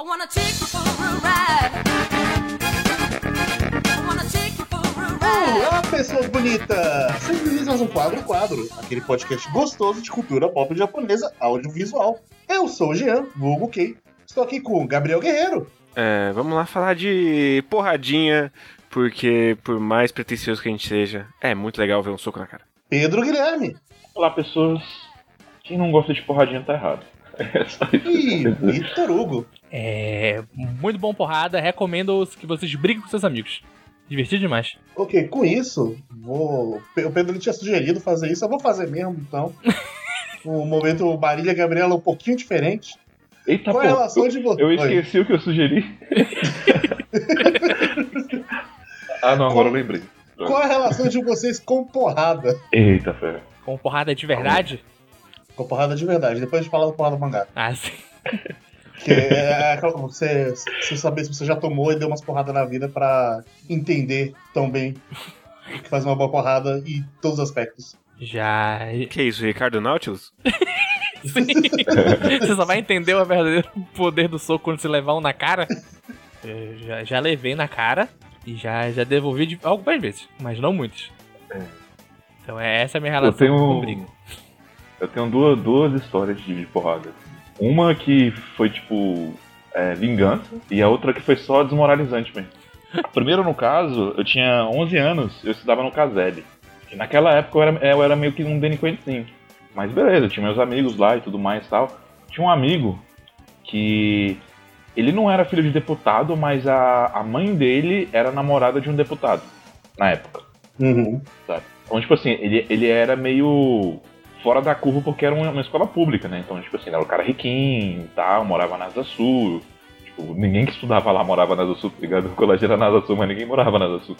I wanna take you for a ride. I wanna take you for a ride. Olá, pessoas bonitas! Sejam bem-vindos a mais um Quadro Quadro, aquele podcast gostoso de cultura pop japonesa audiovisual. Eu sou o Jean, vulgo Kei. Estou aqui com o Gabriel Guerreiro, É, vamos lá falar de porradinha, porque por mais pretencioso que a gente seja, é muito legal ver um soco na cara. Pedro Guilherme Olá, pessoas. Quem não gosta de porradinha tá errado. É só isso e. Vitor Hugo. É muito bom porrada, recomendo que vocês briguem com seus amigos. Divertido demais. Ok, com isso, vou. O Pedro ele tinha sugerido fazer isso, eu vou fazer mesmo, então. O momento Marília Gabriela é um pouquinho diferente. Eita, Qual é a pô, relação eu, de vocês? eu esqueci o que eu sugeri. ah, não, agora eu lembrei. Qual é a relação de vocês com porrada? Eita, fera. Com porrada de verdade? Com porrada de verdade, depois a gente fala da porrada do mangá. Ah, sim. Que é aquela coisa, você, você saber se você já tomou e deu umas porradas na vida pra entender tão bem o que faz uma boa porrada em todos os aspectos. Já. Que isso, Ricardo Nautilus? Sim. Você só vai entender o verdadeiro poder do soco quando você levar um na cara. Eu já, já levei na cara e já, já devolvi de, algumas vezes, mas não muitas. Então é, essa é a minha relação tenho- com briga. Eu tenho duas, duas histórias de, de porrada. Uma que foi tipo é, vingança e a outra que foi só desmoralizante mesmo. A primeira, no caso, eu tinha 11 anos, eu estudava no Caselle. E naquela época eu era, eu era meio que um delinquentezinho. Mas beleza, eu tinha meus amigos lá e tudo mais e tal. Tinha um amigo que ele não era filho de deputado, mas a, a mãe dele era namorada de um deputado na época. Uhum. Então, tipo assim, ele, ele era meio fora da curva porque era uma, uma escola pública, né? Então, tipo assim, era um cara riquinho e tal, morava na Asa Sul. Tipo, ninguém que estudava lá morava na Asa Sul, tá ligado? O colégio era na Asa Sul, mas ninguém morava na Asa Sul.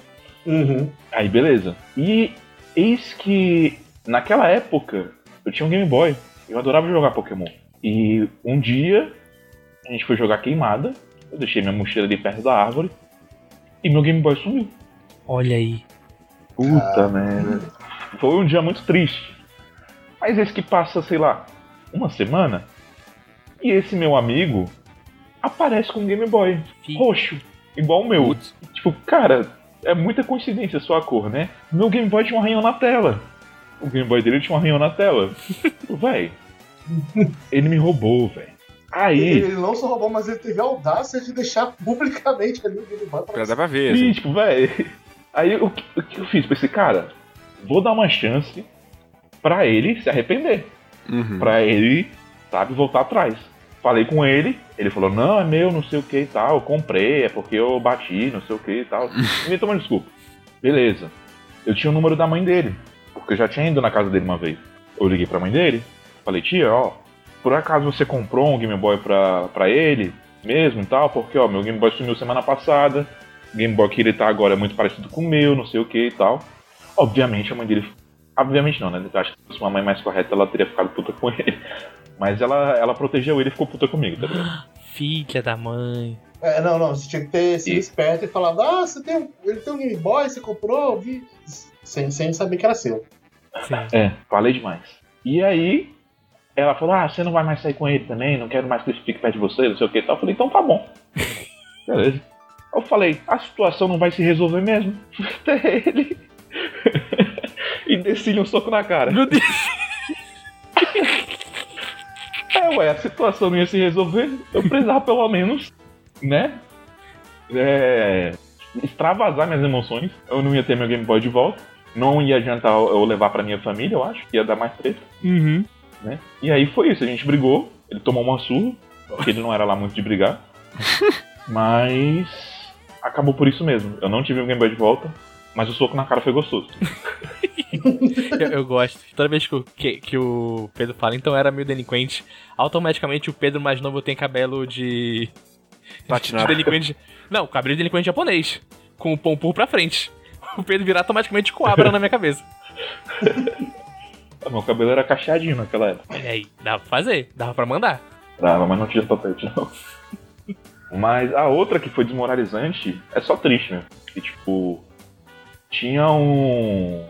Uhum. Aí, beleza. E eis que, naquela época, eu tinha um Game Boy. Eu adorava jogar Pokémon. E um dia, a gente foi jogar queimada. Eu deixei minha mochila ali perto da árvore. E meu Game Boy sumiu. Olha aí. Puta merda. Foi um dia muito triste. Mas esse que passa, sei lá, uma semana. E esse meu amigo aparece com um Game Boy Fi- roxo, igual o meu. Putz. Tipo, cara, é muita coincidência só a cor, né? Meu Game Boy tinha um arranhão na tela. O Game Boy dele tinha um arranhão na tela. Véi. Ele me roubou, velho. Aí. Ele não só roubou, mas ele teve a audácia de deixar publicamente ali o Game Boy pra Pra dar pra ver, Sim, assim. tipo, velho. Aí o que, o que eu fiz? Pensei, cara, vou dar uma chance pra ele se arrepender. Uhum. Pra ele, sabe, voltar atrás. Falei com ele, ele falou, não, é meu, não sei o que e tal, eu comprei, é porque eu bati, não sei o que e tal. Me tomou desculpa. Beleza. Eu tinha o número da mãe dele, porque eu já tinha ido na casa dele uma vez. Eu liguei pra mãe dele, falei, tia, ó, por acaso você comprou um Game Boy pra, pra ele mesmo e tal? Porque, ó, meu Game Boy sumiu semana passada, o Game Boy que ele tá agora é muito parecido com o meu, não sei o que e tal. Obviamente a mãe dele. Obviamente não, né? Eu acho que se fosse uma mãe mais correta, ela teria ficado puta com ele. Mas ela, ela protegeu ele e ficou puta comigo, tá ligado? Filha da mãe. É, não, não, você tinha que ter sido E- esperto e falado, ah, você tem, um- ele tem um Game Boy, você comprou, vi. Sem, sem saber que era seu. Sim. É, falei demais. E aí, ela falou: Ah, você não vai mais sair com ele também, não quero mais que ele fique perto de você, não sei o que e tal. Eu falei: Então tá bom. Beleza. Eu falei: A situação não vai se resolver mesmo. Até ele. E desci-lhe um soco na cara. Meu Deus. É, ué, a situação não ia se resolver. Eu precisava pelo menos, né? É, extravasar minhas emoções. Eu não ia ter meu Game Boy de volta. Não ia adiantar eu levar pra minha família, eu acho. Ia dar mais treta, Uhum. né? E aí foi isso. A gente brigou. Ele tomou uma surra. Porque ele não era lá muito de brigar. Mas. Acabou por isso mesmo. Eu não tive o Game Boy de volta. Mas o soco na cara foi gostoso. Eu, eu gosto. Toda vez que, o- que, que o Pedro fala, então era meio delinquente, automaticamente o Pedro mais novo tem cabelo de. de Platinado. delinquente. Não, cabelo de delinquente japonês. Com o pompom pra frente. O Pedro virar automaticamente coabra na minha cabeça. Ah, Meu cabelo era cacheadinho naquela época. Olha aí, dava pra fazer, dava pra mandar. Dava, mas não tinha topete, não. Mas a outra que foi desmoralizante é só triste, né? Que, tipo, tinha um.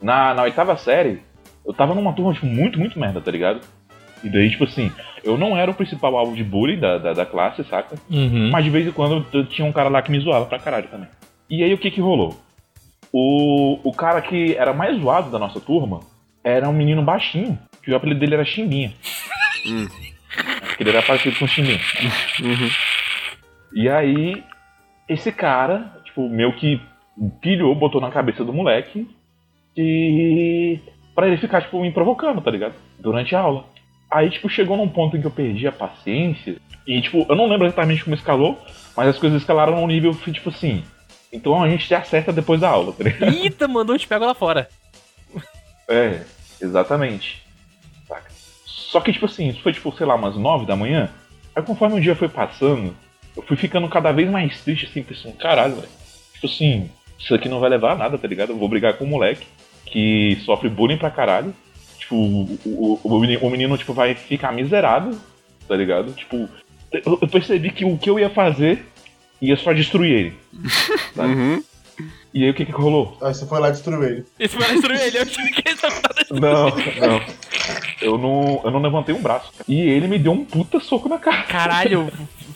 Na, na oitava série, eu tava numa turma, tipo, muito, muito merda, tá ligado? E daí, tipo assim, eu não era o principal alvo de bullying da, da, da classe, saca? Uhum. Mas de vez em quando eu tinha um cara lá que me zoava pra caralho também. E aí o que que rolou? O, o cara que era mais zoado da nossa turma era um menino baixinho, que o apelido dele era Chimbinha. Hum. Que ele era parecido com Chimbinha. Uhum. E aí, esse cara, tipo, meio que pilhou, botou na cabeça do moleque e. pra ele ficar, tipo, me provocando, tá ligado? Durante a aula. Aí, tipo, chegou num ponto em que eu perdi a paciência. E, tipo, eu não lembro exatamente como escalou, mas as coisas escalaram num nível, tipo assim. Então a gente se acerta depois da aula, tá ligado? Eita, mandou te pego lá fora. É, exatamente. Saca? Só que, tipo assim, isso foi, tipo, sei lá, umas nove da manhã. Aí conforme o dia foi passando, eu fui ficando cada vez mais triste, assim, pensando, caralho, velho. Tipo assim, isso aqui não vai levar a nada, tá ligado? Eu vou brigar com um moleque que sofre bullying pra caralho. Tipo, o, o, o menino, o menino, tipo, vai ficar miserável, tá ligado? Tipo, eu, eu percebi que o que eu ia fazer ia só destruir ele. Sabe? Uhum. E aí o que que rolou? Aí você foi lá e destruiu ele. Esse foi destruir ele, eu tive que essa parada. Não, não. Eu não, eu não levantei um braço. E ele me deu um puta soco na cara. Caralho,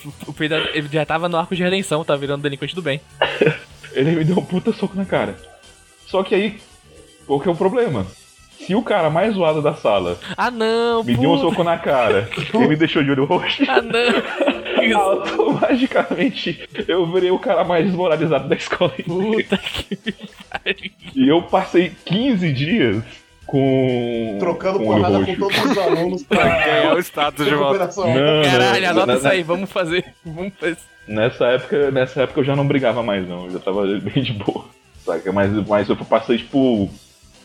o- o- o Pedro ele já tava no arco de redenção, tá virando delinquente do bem. Ele me deu um puta soco na cara. Só que aí, qual que é o problema? Se o cara mais zoado da sala Ah não, me deu um puta. soco na cara e me deixou de olho roxo, Ah não. automaticamente eu virei o cara mais desmoralizado da escola. Puta que pariu. E eu passei 15 dias com. Trocando com porrada roxo. com todos os alunos pra Ganhar o status de volta. Não, Caralho, não, anota na- isso aí, vamos fazer. Vamos fazer. Nessa época, nessa época eu já não brigava mais, não. Eu já tava bem de boa. Saca? Mas, mas eu passei, tipo,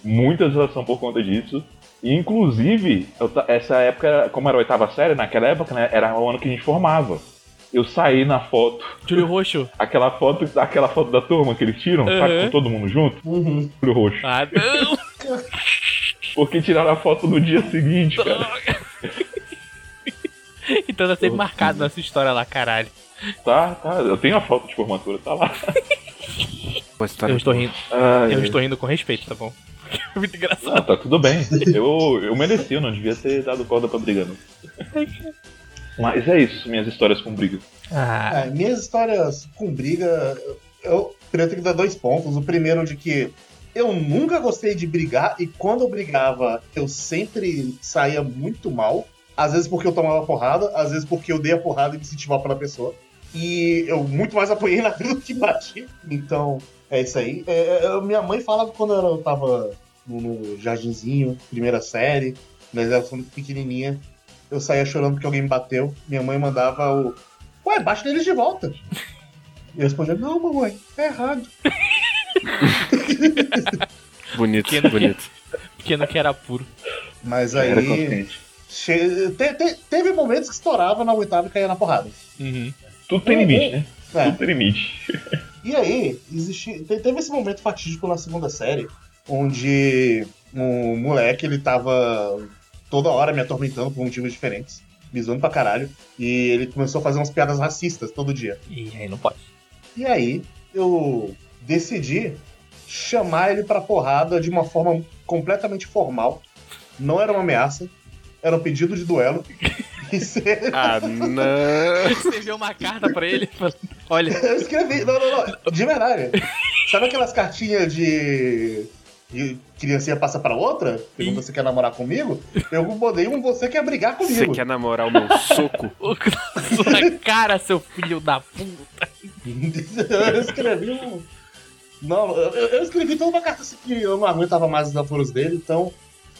muita exaustão por conta disso. E, inclusive, eu essa época, como era a oitava série, naquela época, né, era o ano que a gente formava. Eu saí na foto, Júlio Roxo. aquela foto, aquela foto da turma que eles tiram, sabe, Uhum. com todo mundo junto, Uhum. olho roxo. Ah não. Porque tiraram a foto no dia seguinte, cara. Então tá sempre marcado nessa história lá, caralho. Tá, tá, eu tenho a foto de formatura, tá lá. História Eu estou rindo. Ai, Eu estou rindo com respeito, tá bom? É muito Ah, engraçado. tá tudo bem. Eu, eu mereci, eu não devia ter dado corda pra briga, não. Mas é isso, minhas histórias com briga. Ah, É, minhas histórias com briga, eu eu tenho que dar dois pontos. O primeiro de que eu nunca gostei de brigar e quando eu brigava, eu sempre saía muito mal. Às vezes porque eu tomava porrada, às vezes porque eu dei a porrada e me senti mal pela pessoa. E eu muito mais apanhei na vida do que bati. Então, é isso aí. É, é, minha mãe falava quando eu tava no, no jardinzinho, primeira série, mas ela foi muito pequenininha. Eu saía chorando porque alguém me bateu. Minha mãe mandava o. Ué, bate neles de volta. E eu respondia, não, mamãe, é errado. Bonito, Pequeno. bonito. pequeno que era puro. Mas Era aí. che- te- te- teve momentos que estourava na oitava e caía na porrada. Uhum. Tudo tem limite, né? É. Tudo tem limite. E aí, existe, te- teve esse momento fatídico na segunda série, onde um moleque, ele tava toda hora me atormentando por motivos diferentes, me zoando pra caralho, e ele começou a fazer umas piadas racistas todo dia. E aí não pode. E aí, eu decidi chamar ele pra porrada de uma forma completamente formal. Não era uma ameaça, era um pedido de duelo. E Ah, não. Você viu uma carta pra ele olha, Eu escrevi, não, não, não, de verdade. Sabe aquelas cartinhas de. de criancinha passa pra outra? Pergunta se quer namorar comigo? Eu botei um você quer brigar Você comigo. quer namorar o meu soco? o na sua cara, seu filho da puta. eu escrevi um. Não, eu, eu escrevi toda uma carta assim que eu não aguentava mais os apuros dele, então,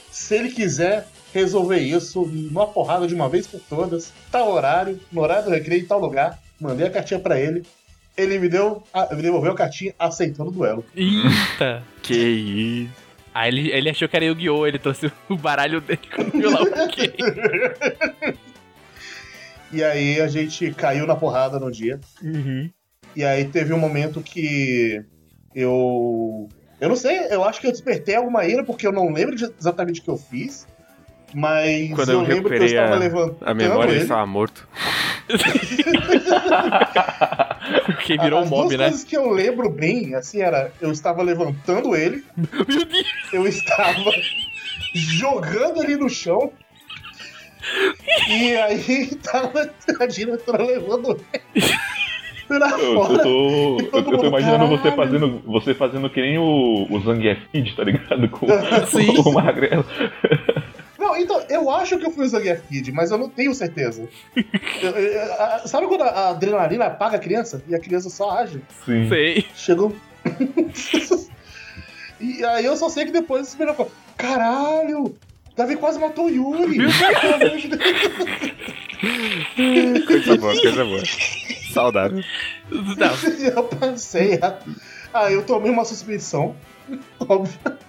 se ele quiser resolver isso numa porrada de uma vez por todas, tal horário, no horário do recreio, em tal lugar, mandei a cartinha pra ele. Ele me deu, a- me devolveu a cartinha aceitando o duelo. Eita. Que isso. Aí ele, ele achou que era Yu-Gi-Oh! Ele trouxe o baralho dele quando viu lá o quê? E aí a gente caiu na porrada no dia. Uhum. E aí teve um momento que eu. Eu não sei, eu acho que eu despertei alguma ira, porque eu não lembro exatamente o que eu fiz. Mas Quando eu, eu lembro que eu estava a, levantando a memória, ele estava morto. Porque virou um mob, duas né? coisas que eu lembro bem, assim, era eu estava levantando ele, Meu Deus. eu estava jogando ele no chão E aí tava a diretora levando ele pra Eu, eu fora. tô, eu, eu tô imaginando você fazendo, você fazendo que nem o, o Zangief Kid, tá ligado? Com, Sim. com o Magrelo. Então, eu acho que eu fui o Zangief Kid, mas eu não tenho certeza. Eu- eu- a- sabe quando a adrenalina apaga a criança e a criança só age? Sim. Sei. Chegou. e aí eu só sei que depois esse menino falou: Caralho! Davi quase matou o Yuri! Coisa boa, coisa boa. Saudável. Não, eu pensei, aí eu tomei uma suspensão, obviamente.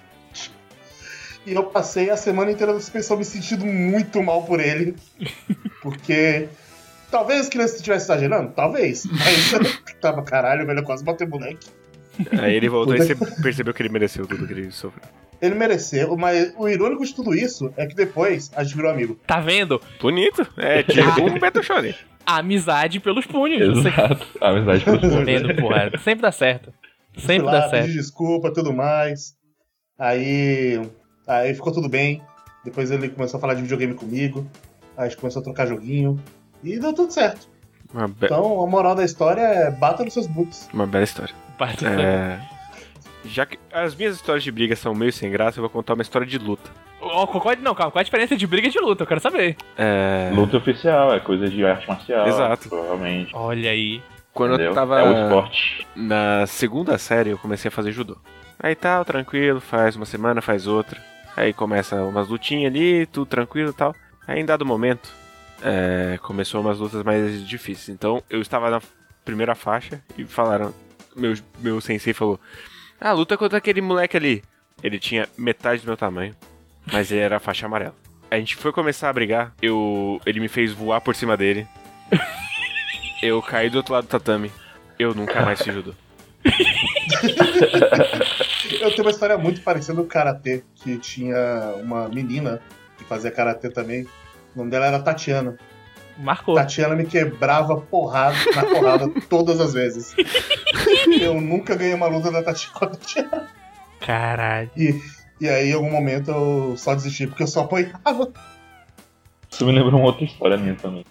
E eu passei a semana inteira da suspensão me sentindo muito mal por ele. Porque. Talvez as crianças estivessem exagerando, talvez. Mas tava, caralho, velho, eu quase matei o moleque. Aí ele voltou e você percebeu que ele mereceu tudo que ele sofreu. Ele mereceu, mas o irônico de tudo isso é que depois a gente virou amigo. tá vendo? Bonito. É, tipo um Beto. Amizade pelos punhos. Exato. Amizade pros tá punhos. vendo, porra? Sempre dá certo. Sempre lá, dá certo. desculpa, tudo mais. Aí, aí ficou tudo bem. Depois ele começou a falar de videogame comigo. Aí a gente começou a trocar joguinho. E deu tudo certo. Uma, be- Então a moral da história é bata nos seus books. uma bela história. Parte- É... Já que as minhas histórias de briga são meio sem graça, eu vou contar uma história de luta. Ó, qual, não, calma, qual a diferença de briga e de luta? Eu quero saber. É... Luta oficial, é coisa de arte marcial. Exato. Provavelmente. Olha aí. Quando entendeu? eu tava É o esporte. na segunda série, eu comecei a fazer judô. Aí tal, tranquilo, faz uma semana, faz outra. Aí começa umas lutinhas ali, tudo tranquilo e tal. Aí em dado momento, é, começou umas lutas mais difíceis. Então eu estava na primeira faixa e falaram. Meu, meu sensei falou: Ah, luta contra aquele moleque ali. Ele tinha metade do meu tamanho, mas ele era faixa amarela. A gente foi começar a brigar, eu, ele me fez voar por cima dele. Eu caí do outro lado do tatame. Eu nunca mais fiz judô. Eu tenho uma história muito parecida no karatê, que tinha uma menina que fazia karatê também. O nome dela era Tatiana. Marcou. Tatiana me quebrava porrada na porrada todas as vezes. Eu nunca ganhei uma luta da Tatiana. Caralho. E, e aí, em algum momento, eu só desisti, porque eu só apoiava. Isso me lembrou uma outra história minha também.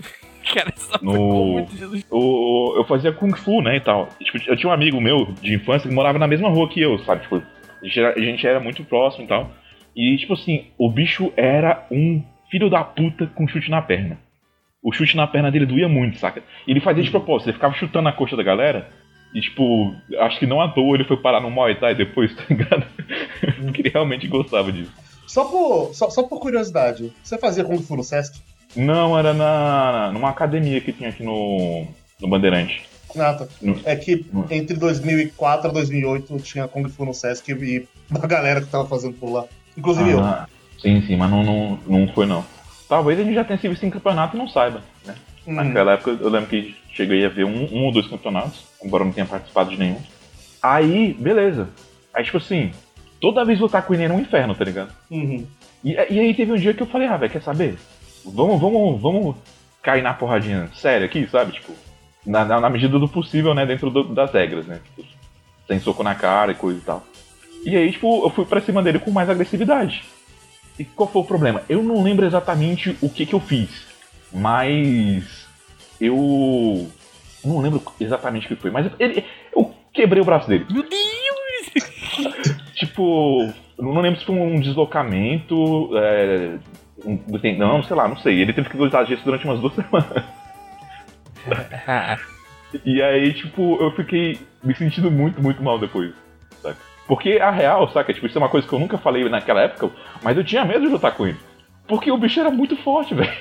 Cara, só No-. O, eu fazia Kung Fu, né, e tal. E, tipo, eu tinha um amigo meu de infância que morava na mesma rua que eu, sabe? Tipo, a gente era, a gente era muito próximo e tal. E, tipo assim, o bicho era um filho da puta com chute na perna. O chute na perna dele doía muito, saca? E ele fazia de propósito, ele ficava chutando a coxa da galera. E, tipo, acho que não à toa ele foi parar no Muay Thai depois, tá ligado? Porque ele realmente gostava disso. Só por, só, só por curiosidade, você fazia Kung Fu no Sesc? Não, era na, numa academia que tinha aqui no, no Bandeirante. Nata. Hum. É que entre 2004 e 2008 tinha Kung Fu no Sesc e uma galera que tava fazendo por lá. Inclusive eu. Ah, sim, sim, mas não, não, não foi não. Talvez a gente já tenha visto em campeonato e não saiba, né? Hum. Naquela época eu lembro que cheguei a ver um, um ou dois campeonatos, embora eu não tenha participado de nenhum. Aí, beleza. Aí, tipo assim, toda vez lutar com ele era um inferno, tá ligado? Uhum. E, e aí teve um dia que eu falei, ah, velho, quer saber? Vamos, vamos, vamos cair na porradinha séria aqui, sabe? Tipo, na, na, na medida do possível, né? Dentro do- das regras, né? Tipo, sem soco na cara e coisa e tal. E aí, tipo, eu fui pra cima dele com mais agressividade. E qual foi o problema? Eu não lembro exatamente o que que eu fiz, mas eu não lembro exatamente o que foi, mas ele, eu quebrei o braço dele. Meu Deus! Tipo, não lembro se foi um deslocamento, é, do tendão, sei lá, não sei. Ele teve que usar gesso durante umas duas semanas. E aí, tipo, eu fiquei me sentindo muito, muito mal depois, saca? Porque a real, saca? Tipo, isso é uma coisa que eu nunca falei naquela época, mas eu tinha medo de lutar com ele. Porque o bicho era muito forte, velho.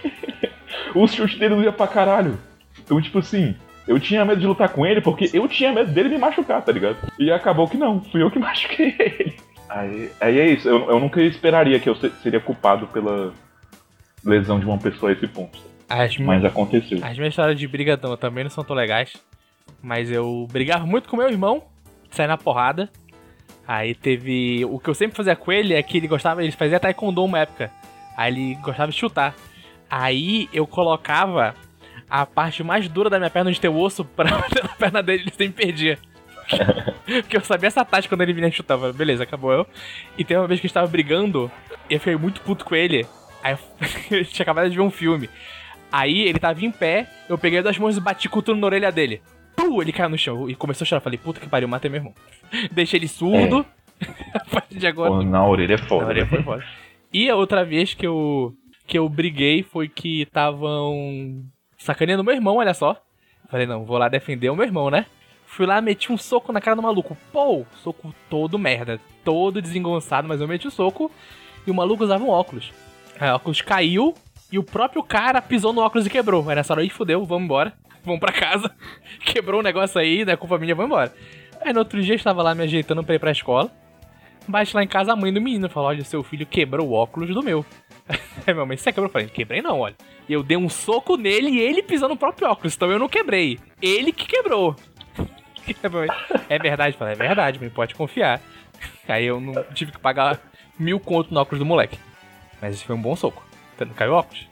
Os chutes dele doía pra caralho. Então, tipo assim, eu tinha medo de lutar com ele porque eu tinha medo dele me machucar, tá ligado? E acabou que não, fui eu que machuquei ele. Aí, aí é isso, eu, eu nunca esperaria que eu se- seria culpado pela lesão de uma pessoa a esse ponto. as, Mas aconteceu. as minhas histórias de briga não, também não são tão legais. Mas eu brigava muito com meu irmão, saí na porrada. Aí teve. O que eu sempre fazia com ele é que ele gostava. Ele fazia taekwondo uma época. Aí ele gostava de chutar. Aí eu colocava a parte mais dura da minha perna onde tem o osso pra bater na perna dele ele sempre perdia. Porque eu sabia essa tática quando ele vinha chutava. Beleza, acabou eu. E tem uma vez que a gente tava brigando, e eu fiquei muito puto com ele. Aí eu, tinha acabado de ver um filme. Aí ele tava em pé, eu peguei das mãos e bati com tudo na orelha dele. Pum, ele caiu no chão e começou a chorar. Falei, puta que pariu, matei meu irmão. Deixei ele surdo. a partir de agora. Pô, na orelha é foda. Na orelha né? foi foda. E a outra vez que eu, que eu briguei foi que estavam sacaneando meu irmão, olha só. Falei, não, vou lá defender o meu irmão, né? Fui lá, meti um soco na cara do maluco. Pô, soco todo merda. Todo desengonçado, mas eu meti o soco. E o maluco usava um óculos. Aí o óculos caiu e o próprio cara pisou no óculos e quebrou. Aí nessa hora aí fudeu, vamos embora. Vamos pra casa. Quebrou o negócio aí, né? Culpa minha, vamos embora. Aí no outro dia eu estava lá me ajeitando pra ir pra escola. Bate lá em casa a mãe do menino falou: Olha, seu filho quebrou o óculos do meu. Aí minha mãe, você quebrou? Eu falei: Quebrei não, olha. E eu dei um soco nele e ele pisou no próprio óculos, então eu não quebrei. Ele que quebrou. É verdade, falei: É verdade, mãe, pode confiar. Aí eu não tive que pagar mil conto no óculos do moleque. Mas esse foi um bom soco. Não caiu o óculos?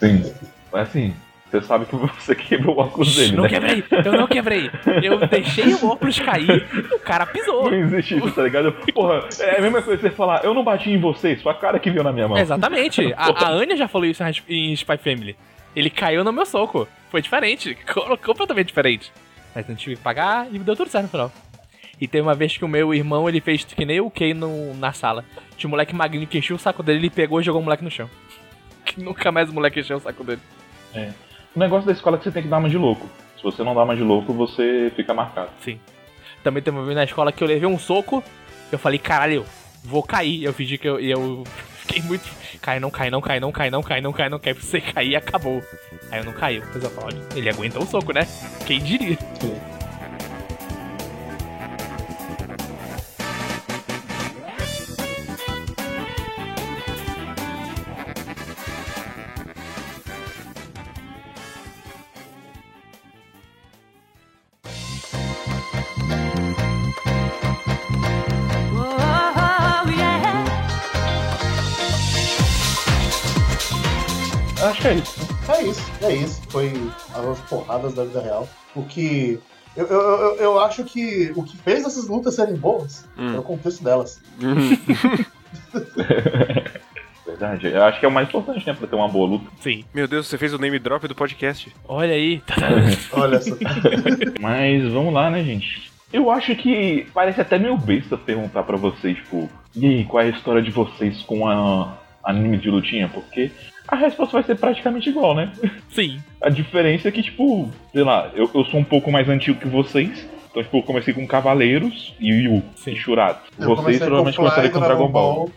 Sim. Mas assim, você sabe que você quebrou o óculos dele, não né? quebrei, eu não quebrei. Eu deixei o óculos cair e o cara pisou. Não existe isso, tá ligado? Porra, é a mesma coisa que você falar, eu não bati em vocês, foi a cara que viu na minha mão. Exatamente. A, a Anya já falou isso em Spy Family. Ele caiu no meu soco. Foi diferente. co- Completamente diferente. Mas não tive que pagar e deu tudo certo no final. E teve uma vez que o meu irmão, ele fez que nem o Kay no, na sala. Tinha um moleque magrinho que encheu o saco dele, ele pegou e jogou o moleque no chão. Que nunca mais o moleque encheu o saco dele. O negócio da escola é que você tem que dar uma de louco. Se você não dá uma de louco, você fica marcado. Sim. Também teve uma vez na escola que eu levei um soco, eu falei, caralho, vou cair. Eu fingi que eu, e eu fiquei muito. Cai, não cai, não cai, não cai, não cai, não cai, não cai. Pra você cair, acabou. Aí eu não caí. Depois eu falo, ele aguentou o soco, né? Quem diria? Oh, é isso. É isso, é isso. Foi as porradas da vida real. O que. Eu, eu, eu, eu acho que o que fez essas lutas serem boas Hum. é o contexto delas. Verdade. Eu acho que é o mais importante, né? Pra ter uma boa luta. Sim. Meu Deus, você fez o name drop do podcast. Olha aí. Olha só. Mas vamos lá, né, gente? Eu acho que parece até meio besta perguntar pra vocês, tipo, e aí, qual é a história de vocês com a anime de lutinha? Porque a resposta vai ser praticamente igual, né? Sim. A diferença é que, tipo, sei lá, eu, eu sou um pouco mais antigo que vocês. Então, tipo, eu comecei com Cavaleiros e Yu Sim. e Shurato. Eu Vocês comecei provavelmente com Fly, começaram com Dragon Ball.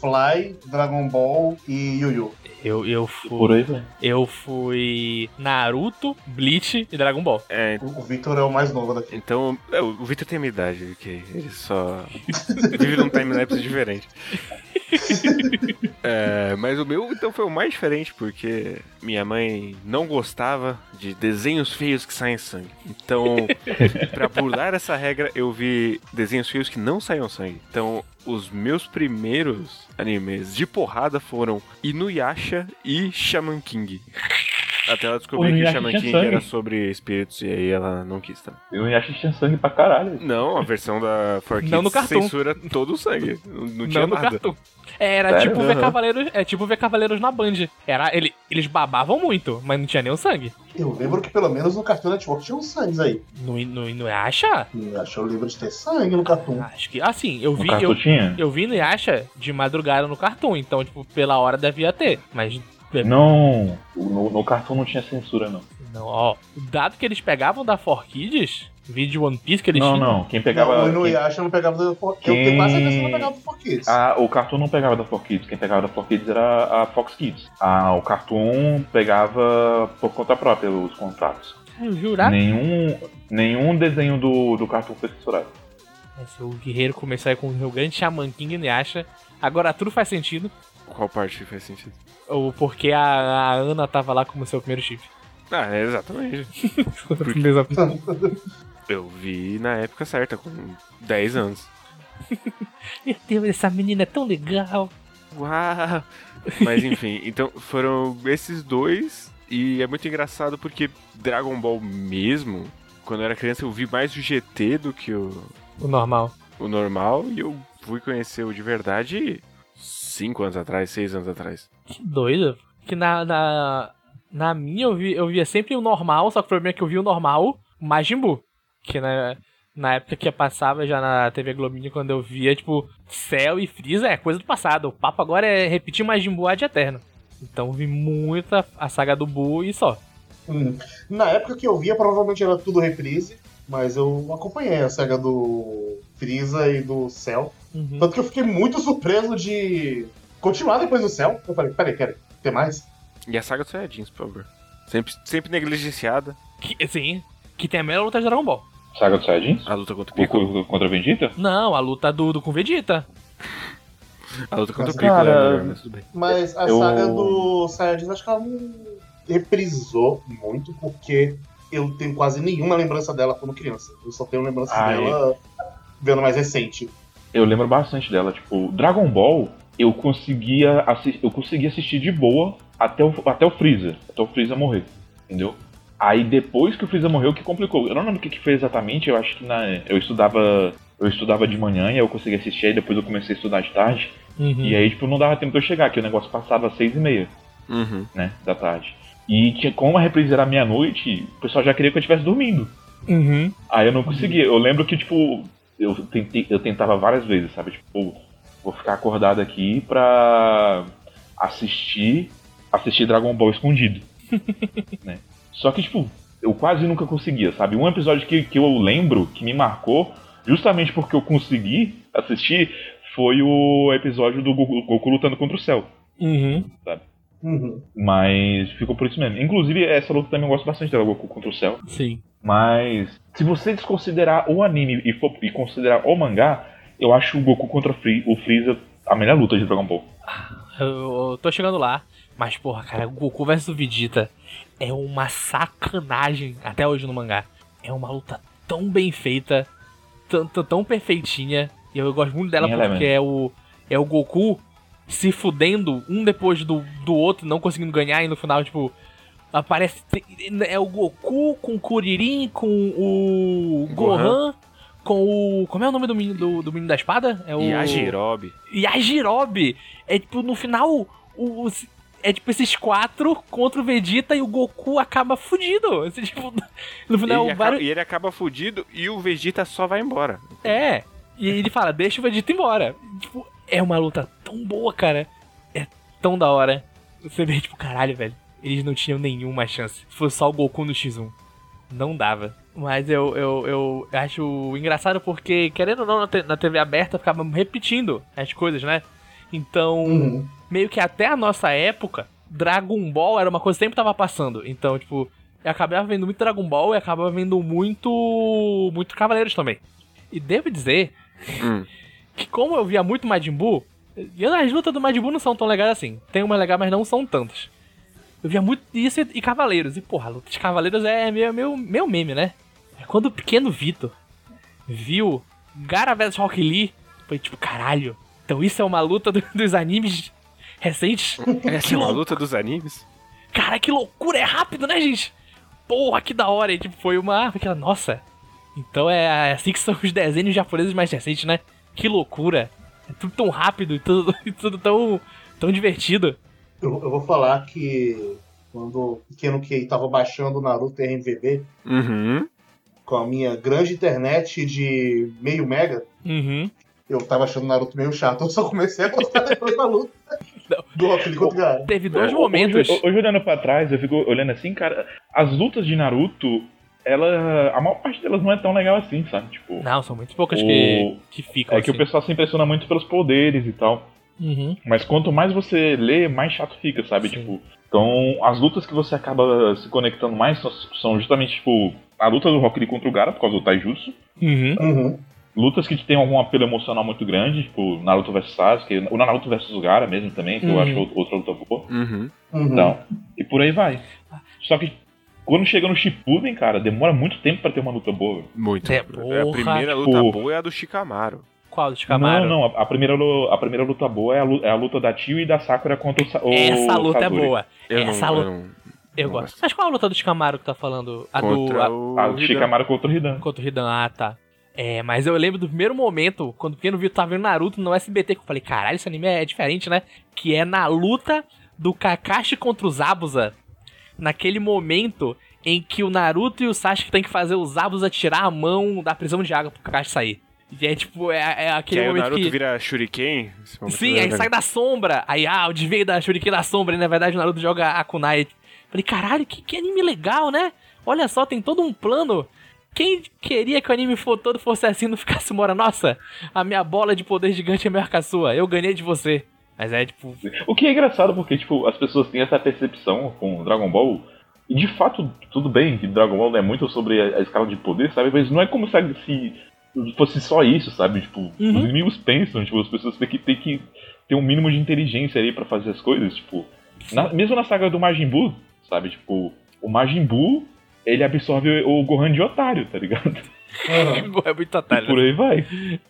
Fly, Dragon Ball e Yu Yu. Eu, eu Por fui. aí. Eu fui Naruto, Bleach e Dragon Ball. É, O Victor é o mais novo daqui. então. é, o Victor tem a minha idade, ok? Ele só. vive num timelapse diferente. É, mas o meu, então, foi o mais diferente, porque minha mãe não gostava de desenhos feios que saem sangue. Então, pra burlar essa regra, eu vi desenhos feios que não saiam sangue. Então, os meus primeiros animes de porrada foram Inuyasha e Shaman King. Até ela descobriu O que Inuyasha Shaman King sangue. era sobre espíritos e aí ela não quis também. Eu acho que tinha sangue pra caralho. Não, a versão da 4 Não no cartoon. censura todo o sangue. Não, não tinha Não no nada. cartoon. É, Era Sério? tipo ver Aham. Cavaleiros. É tipo ver Cavaleiros na Band. Era, ele, eles babavam muito, mas não tinha nenhum sangue. Eu lembro que pelo menos no Cartoon Network tinha uns sangues aí. No, no, no Yasha? Eu acho lembro de ter sangue no Cartoon. Acho que. Assim, eu No vi. cartão Eu, tinha? eu vi no Yasha de madrugada no cartoon, então, tipo, pela hora devia ter. Mas. Não, no, no cartão não tinha censura, não. Não, ó. O dado que eles pegavam da 4Kids, vídeo One Piece que eles Não, tinham. não. Quem pegava. não, o quem- Inuyasha não pegava For Eu Quem- tenho quase certeza que não pegava do For Kids. Ah, o Cartoon não pegava da Fox Kids, quem pegava da Fox Kids era a Fox Kids. Ah, o Cartoon pegava por conta própria os contratos. Eu jurar. Nenhum, nenhum desenho do, do Cartoon foi censurado. Esse, o guerreiro começou aí com o grande Shaman King no Yasha. Agora tudo faz sentido. Qual parte faz sentido? Ou porque a, a Ana tava lá como seu primeiro chip. Ah, é exatamente. Eu vi na época certa, com 10 anos. Meu Deus, essa menina é tão legal. Uau! Mas enfim, então foram esses dois. E é muito engraçado porque Dragon Ball mesmo, quando eu era criança, eu vi mais o GT do que o, O normal. o normal. E eu fui conhecer o de verdade 5 anos atrás, 6 anos atrás. Que doido. Que na, na, na minha eu, vi, eu via sempre o normal, só que o problema é que eu vi o normal Majin Buu. Que na, na época que passava já na TV Globinho, quando eu via, tipo, Cell e Freeza é coisa do passado. O papo agora é repetir Majin Buu ad eterno. Então eu vi muita a saga do Buu e só. Hum. Na época que eu via, provavelmente era tudo reprise, mas eu acompanhei a saga do Freeza e do Cell. Uhum. Tanto que eu fiquei muito surpreso de continuar depois do Cell. Eu falei, peraí, quero ter mais? E a saga dos Saiyajins, por favor. Sempre, sempre negligenciada. Que, sim, que tem a melhor luta de Dragon Ball. Saga dos Saiyajins? A luta contra o Piccolo. Contra Vegeta? Não, a luta do, do com Vegeta. A luta contra Mas, o Piccolo cara, é melhor, mas tudo bem. Mas a Eu- saga do Saiyajins, acho que ela não reprisou muito, porque eu tenho quase nenhuma lembrança dela quando criança. Eu só tenho lembrança Ai. dela vendo mais recente. Eu lembro bastante dela. Tipo, Dragon Ball, eu conseguia, eu conseguia assistir de boa até o, até o Freeza. Até o Freeza morrer. Entendeu? Aí depois que o Freeza morreu, que complicou. Eu não lembro o que, que foi exatamente, eu acho que na, eu estudava. Eu estudava de manhã e eu consegui assistir, aí depois eu comecei a estudar de tarde. Uhum. E aí, tipo, não dava tempo de eu chegar, que o negócio passava às seis e meia, Uhum. né, da tarde. E tinha, como a reprise era meia-noite, o pessoal já queria que eu estivesse dormindo. Uhum. Aí eu não conseguia. Eu lembro que, tipo, eu, tentei, eu tentava várias vezes, sabe? Tipo, vou ficar acordado aqui pra assistir assistir Dragon Ball escondido. né? Só que, tipo, eu quase nunca conseguia, sabe? Um episódio que, que eu lembro, que me marcou, justamente porque eu consegui assistir, foi o episódio do Goku, Goku lutando contra o Cell. Uhum. Uhum. Mas ficou por isso mesmo. Inclusive, essa luta também eu gosto bastante dela, Goku contra o Cell. Sim. Mas se você desconsiderar o anime e, for, e considerar o mangá, eu acho o Goku contra o Free- o Freeza a melhor luta de Dragon Ball. Eu, eu tô chegando lá. Mas, porra, cara, o Goku vs Vegeta é uma sacanagem até hoje no mangá. É uma luta tão bem feita, tão, tão, tão perfeitinha. E eu gosto muito dela Sim, ela é porque é o, é o Goku se fudendo um depois do, do outro, não conseguindo ganhar. E no final, tipo, aparece. É o Goku com o Kuririn, com o Gohan. Gohan. Com o. Como é o nome do menino, do, do menino da espada? É o. E a Jirobe. E a Jirobe é tipo, no final, o, os- é tipo esses quatro contra o Vegeta e o Goku acaba fudido. Assim, tipo, no final, ele vários- acaba- e ele acaba fudido e o Vegeta só vai embora. É. E ele fala, deixa o Vegeta embora. Tipo, é uma luta tão boa, cara. É tão da hora. Você vê, tipo, caralho, velho. Eles não tinham nenhuma chance. Se fosse só o Goku no X1. Não dava. Mas eu, eu, eu acho engraçado porque, querendo ou não, na, TV aberta ficava repetindo as coisas, né? Então, Uhum. meio que até a nossa época, Dragon Ball era uma coisa que sempre tava passando. Então, tipo, eu acabava vendo muito Dragon Ball e acabava vendo muito. muito Cavaleiros também. E devo dizer Hum. que como eu via muito Majin Buu, e as lutas do Majin Buu não são tão legais assim. Tem uma legal, mas não são tantas. Eu via muito isso e, e Cavaleiros. E porra, a luta de Cavaleiros é meu, meu, meu meme, né? É quando o pequeno Vitor viu Gara vs Rock Lee, foi tipo, caralho. Então isso é uma luta do- dos animes recentes? Essa Que é uma louco. luta dos animes? Cara, que loucura, é rápido, né, gente? Porra, que da hora. E tipo, foi uma. Aquela, nossa. Então é assim que são os desenhos japoneses mais recentes, né? Que loucura. É tudo tão rápido e tudo, e tudo tão, tão divertido. Eu, eu vou falar que quando o pequeno Kei tava baixando o Naruto RMVB Uhum. Com a minha grande internet de meio mega, Uhum. eu tava achando o Naruto meio chato. Eu só comecei a gostar depois da luta do Rock contra o. Teve dois É, momentos. Hoje, hoje olhando pra trás, eu fico olhando assim, cara, as lutas de Naruto, ela. A maior parte delas não é tão legal assim, sabe? Tipo. Não, são muito poucas O- que, que ficam É que o assim. pessoal se impressiona muito pelos poderes e tal. Uhum. Mas quanto mais você lê, mais chato fica, sabe? Sim. Tipo, então as lutas que você acaba se conectando mais são, são justamente, tipo, a luta do Rock Lee contra o Gara, por causa do Taijutsu. Uhum. Uhum. Lutas que tem algum apelo emocional muito grande, tipo Naruto vs Sasuke, o Naruto vs Gara mesmo também, que eu Uhum. acho outra- outra luta boa. Uhum. Uhum. Então, e por aí vai. Só que quando chega no Shippuden, cara, demora muito tempo pra ter uma luta boa. velho. Muito. É, a porra. primeira luta Tipo- boa é a do Shikamaru. Qual do Shikamaru? Não, não, a, a primeira, a primeira luta boa é a, é a luta da Tio e da Sakura contra o, Sa- o Essa luta é boa. Eu Essa não, luta. Eu gosto. gosto. Mas qual a luta do Shikamaru que tá falando? A do. Contra a- o A do. Shikamaru contra o Hidan. Contra o Hidan, ah, tá. É, mas eu lembro do primeiro momento, quando o pequeno Vitor tava vendo Naruto no SBT, que eu falei, caralho, esse anime é diferente, né? Que é na luta do Kakashi contra o Zabuza naquele momento em que o Naruto e o Sasuke tem que fazer o Zabuza tirar a mão da prisão de água pro Kakashi sair. E é tipo, é, é Que aquele aí o momento Naruto que... vira Shuriken. momento Sim, é aí sai da sombra. Aí, ah, o desvio da Shuriken da sombra. E na verdade o Naruto joga a Kunai. Falei, caralho, que, que anime legal, né? Olha só, tem todo um plano. Quem queria que o anime todo fosse assim, não ficasse mora? Nossa, a minha bola de poder gigante é maior que a sua. Eu ganhei de você. Mas é tipo. O que é engraçado porque, tipo, as pessoas têm essa percepção com Dragon Ball. E de fato, tudo bem que Dragon Ball é muito sobre a, escala de poder, sabe? Mas não é como se, se fosse só isso, sabe? Tipo, Uhum. os inimigos pensam, tipo, as pessoas têm que, têm que ter um mínimo de inteligência aí pra fazer as coisas, tipo. na- mesmo na saga do Majin Buu, sabe? Tipo, o Majin Buu, ele absorve o Gohan de otário, tá ligado? Aham. É muito E otário. por aí vai.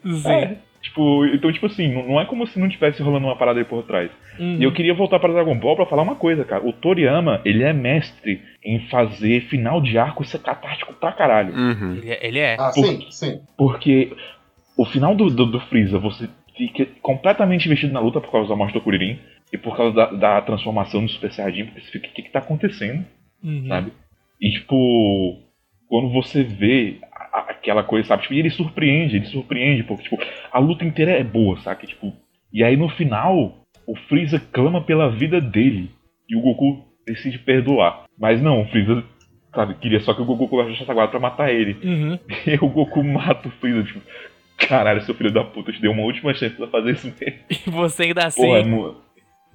Sim. É, tipo, então, tipo assim, não é como se não tivesse rolando uma parada aí por trás. Uhum. E eu queria voltar para Dragon Ball pra falar uma coisa, cara. O Toriyama, ele é mestre em fazer final de arco ser catártico pra caralho. Uhum. Ele, é- ele é. Ah, sim, sim. Porque o final do, do, do Freeza, você fica completamente investido na luta por causa da morte do Kuririn e por causa da, da transformação do Super Saiyajin, porque você fica, o que que tá acontecendo, Uhum. sabe? E, tipo, quando você vê aquela coisa, sabe? Tipo, e ele surpreende, ele surpreende, porque, tipo, a luta inteira é boa, sabe? Tipo, e aí no final, o Freeza clama pela vida dele e o Goku decide perdoar. Mas não, o Freeza, sabe, queria só que o Goku colocasse essa guarda pra matar ele. Uhum. E o Goku mata o Freeza, tipo, caralho, seu filho da puta, eu te dei uma última chance pra fazer isso mesmo. E você ainda assim Porra, mo-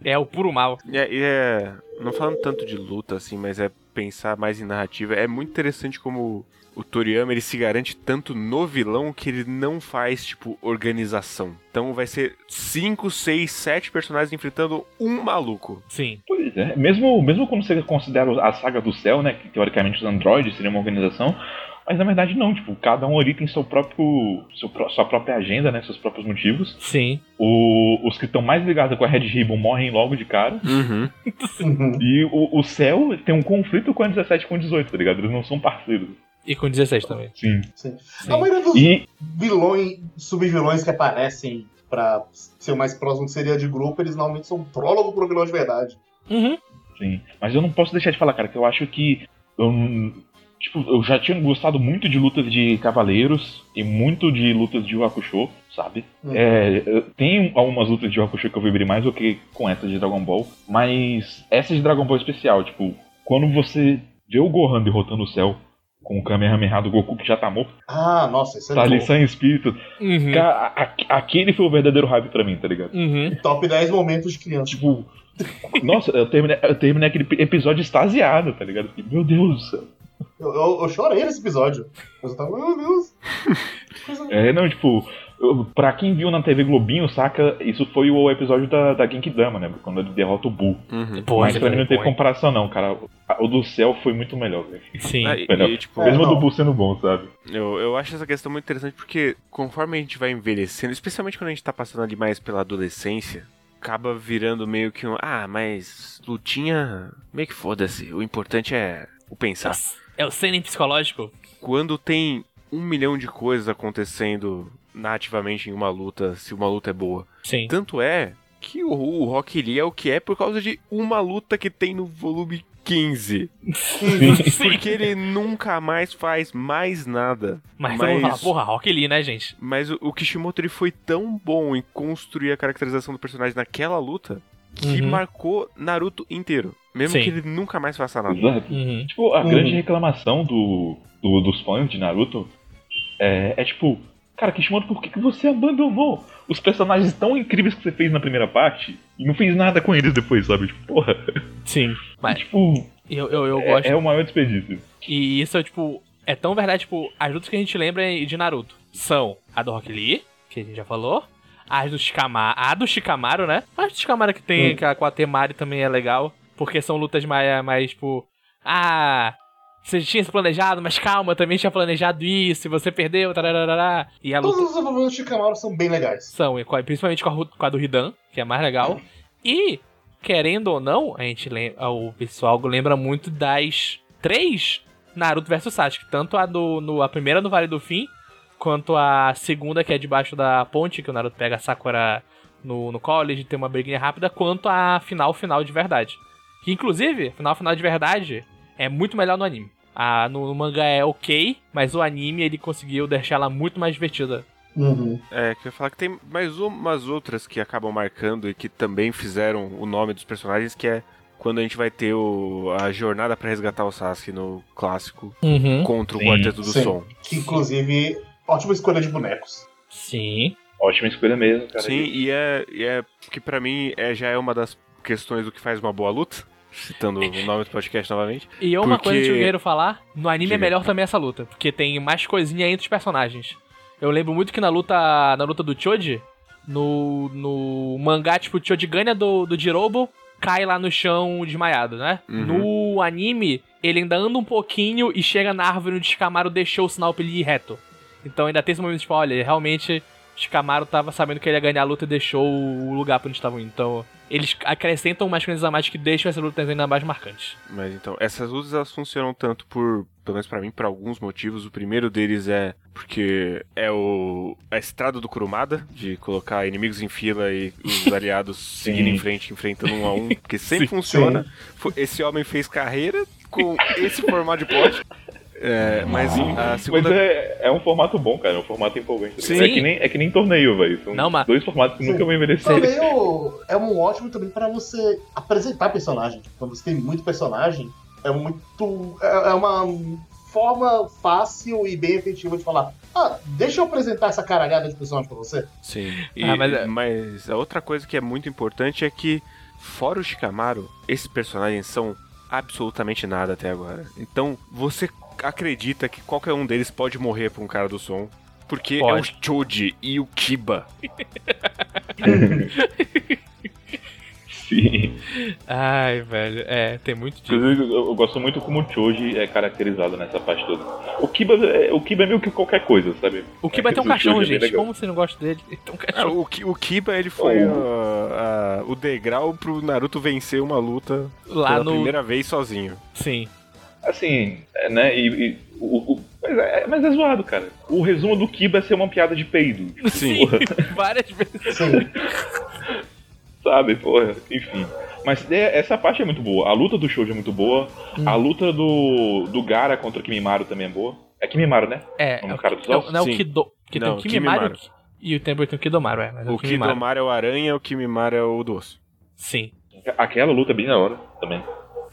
é o puro mal. E é, é- Não falando tanto de luta, assim, mas é pensar mais em narrativa. É muito interessante como o Toriyama ele se garante tanto no vilão que ele não faz, tipo, organização. Então vai ser 5, 6, 7 personagens enfrentando um maluco. Sim. Pois é, mesmo, mesmo quando você considera a saga do céu, né, que teoricamente os androides seriam uma organização, mas na verdade não, tipo, cada um ali tem seu próprio, seu, sua própria agenda, né, seus próprios motivos. Sim. O- os que estão mais ligados com a Red Ribbon morrem logo de cara. Uhum. E o, o céu tem um conflito com a 17 e com a 18, tá ligado? Eles não são parceiros. E com 16 também. Sim. Sim. Sim. A maioria dos E vilões, subvilões que aparecem pra ser o mais próximo que seria de grupo, eles normalmente são prólogo pro vilão de verdade. Uhum. Sim. Mas eu não posso deixar de falar, cara, que eu acho que. eu tipo, eu já tinha gostado muito de lutas de cavaleiros e muito de lutas de Hakusho, sabe? Hum. É, tem algumas lutas de Hakusho que eu vibrei mais do que com essas de Dragon Ball. Mas essa de Dragon Ball especial, tipo, quando você vê o Gohan derrotando o céu com o Kamehameha do Goku que já tá morto, Ah, nossa, isso é tá ali sem espírito. Uhum. Cara, a- a- aquele foi o verdadeiro hype pra mim, tá ligado? Uhum. Top 10 momentos de criança. Tipo, nossa, eu terminei, eu terminei aquele episódio extasiado, tá ligado? Meu Deus do céu. Eu, eu, eu chorei nesse episódio. Mas eu tava, meu Deus. Coisa- É, não, tipo, pra quem viu na TV Globinho, saca, isso foi o episódio da, da Genkidama, né? Quando ele derrota o Buu. Uhum. Pô, Mas pra mim não teve foi- comparação, não, cara. O do céu foi muito melhor, velho. Sim. Ah, e- Melhor. e, tipo, É, Mesmo o do. Buu sendo bom, sabe? Eu, eu acho essa questão muito interessante porque conforme a gente vai envelhecendo, especialmente quando a gente tá passando ali mais pela adolescência, acaba virando meio que um. Ah, mas lutinha. meio que foda-se. O importante é o pensar. É o cena psicológico? Quando tem um milhão de coisas acontecendo nativamente em uma luta, se uma luta é boa. Sim. Tanto é que o, o Rock Lee é o que é por causa de uma luta que tem no volume 15. Sim. Porque ele nunca mais faz mais nada. Mas, vamos falar, porra, Rock Lee, né, gente? Mas o, o Kishimoto ele foi tão bom em construir a caracterização do personagem naquela luta que Uhum. marcou Naruto inteiro. Mesmo Sim. que ele nunca mais faça nada. Exato. Uhum. Tipo, a Uhum. grande reclamação do, do- dos fãs de Naruto é, é tipo, cara, Kishimoto, por que, que você abandonou os personagens tão incríveis que você fez na primeira parte e não fez nada com eles depois, sabe? Tipo, porra. Sim. Mas Tipo, eu, eu, eu é, gosto. é o maior desperdício. E isso é, tipo, é tão verdade, tipo, as lutas que a gente lembra de Naruto são a do Rock Lee, que a gente já falou, as do Shikamaru, a do Shikamaru, né? A do Shikamaru que tem Hum. que a- com a Temari também é legal, porque são lutas mais, mais tipo, ah, você tinha se planejado, mas calma, eu também tinha planejado isso, e você perdeu, tararará. E a luta Todos os desenvolvimentos de Shikamaru são bem legais. são, e principalmente com a, com a do Hidan, que é mais legal. E, querendo ou não, a gente lembra, o pessoal lembra muito das três Naruto vs Sasuke. Tanto a do no, a primeira no Vale do Fim, quanto a segunda, que é debaixo da ponte, que o Naruto pega a Sakura no, no college, ter uma briguinha rápida, quanto a final final de verdade. Que inclusive, final final de verdade é muito melhor no anime. A, no, no mangá é ok, mas o anime ele conseguiu deixar ela muito mais divertida. Uhum. É, que eu ia falar que tem mais umas outras que acabam marcando e que também fizeram o nome dos personagens, que é quando a gente vai ter o, a jornada pra resgatar o Sasuke no clássico Uhum. contra o Sim, Quarteto do sim. Som. Que inclusive, ótima escolha de bonecos. Sim. Ótima escolha mesmo, cara. Sim, e é, e é que pra mim é, já é uma das questões do que faz uma boa luta, citando o nome do podcast novamente. E uma Porque- coisa que eu quero falar, no anime é Diga. melhor também essa luta, porque tem mais coisinha entre os personagens. Eu lembro muito que na luta na luta do Choji, no, no mangá, tipo, o Choji ganha do, do Jirobo, cai lá no chão desmaiado, né? Uhum. No anime, ele ainda anda um pouquinho e chega na árvore onde Shikamaru deixou o sinal pra ele ir reto. Então ainda tem esse momento, tipo, olha, realmente Shikamaru tava sabendo que ele ia ganhar a luta e deixou o lugar pra onde estavam indo. Então, eles acrescentam umas coisas a mais que deixam essa luta ainda mais marcante. Mas então, essas lutas elas funcionam tanto por, pelo menos pra mim, por alguns motivos. O primeiro deles é porque é o a estrada do Kurumada, de colocar inimigos em fila e os aliados seguindo em frente, enfrentando um a um, porque sempre funciona. Fo- Esse homem fez carreira com esse formato de plot. É, mas a Mas segunda. é, é um formato bom, cara. É um formato empolgante. Sim. É que nem, é que nem torneio, velho. São Não, mas- dois formatos que Sim. nunca vão envelhecer. Também o- é um ótimo também pra você apresentar personagem. Tipo, Quando você tem muito personagem, é muito. É é uma forma fácil e bem efetiva de falar. Ah, deixa eu apresentar essa caralhada de personagem pra você. Sim. E- Ah, mas mas, é- a outra coisa que é muito importante é que, fora o Shikamaru, esses personagens são absolutamente nada até agora. Então, você acredita que qualquer um deles pode morrer pra um cara do som. Porque Pode. é o Choji e o Kiba. Sim. Ai, velho, é, tem muito disso. Eu, eu gosto muito como o Choji é caracterizado nessa parte toda. O Kiba é, o Kiba é meio que qualquer coisa, sabe? O Kiba tem um cachorro, é bem gente. legal. Como você não gosta dele? Ele tem um Ah, cachorro. o, o Kiba, ele foi Oh. ah, ah, o degrau pro Naruto vencer uma luta Lá pela no. primeira vez sozinho. Sim. Assim, é, né? E, e o, o- mas, é, mas é zoado, cara. O resumo do Kiba é ser uma piada de peido. Tipo, Sim. porra, Várias vezes. Sim. sabe, porra, enfim. Mas é, essa parte é muito boa. A luta do Shoujo é muito boa. Hum. A luta do, do Gara contra o Kimimaru também é boa. É Kimimaru, né? É, é o, cara dos não, não é o. Kido. Porque Não, tem o Kimimaru Kimimaru. e o tempo tem o Kidomaru, é. Mas é O o Kimimaru. Kidomaru é o aranha, o Kimimaru é o doce. Sim. Aquela luta é bem da hora também.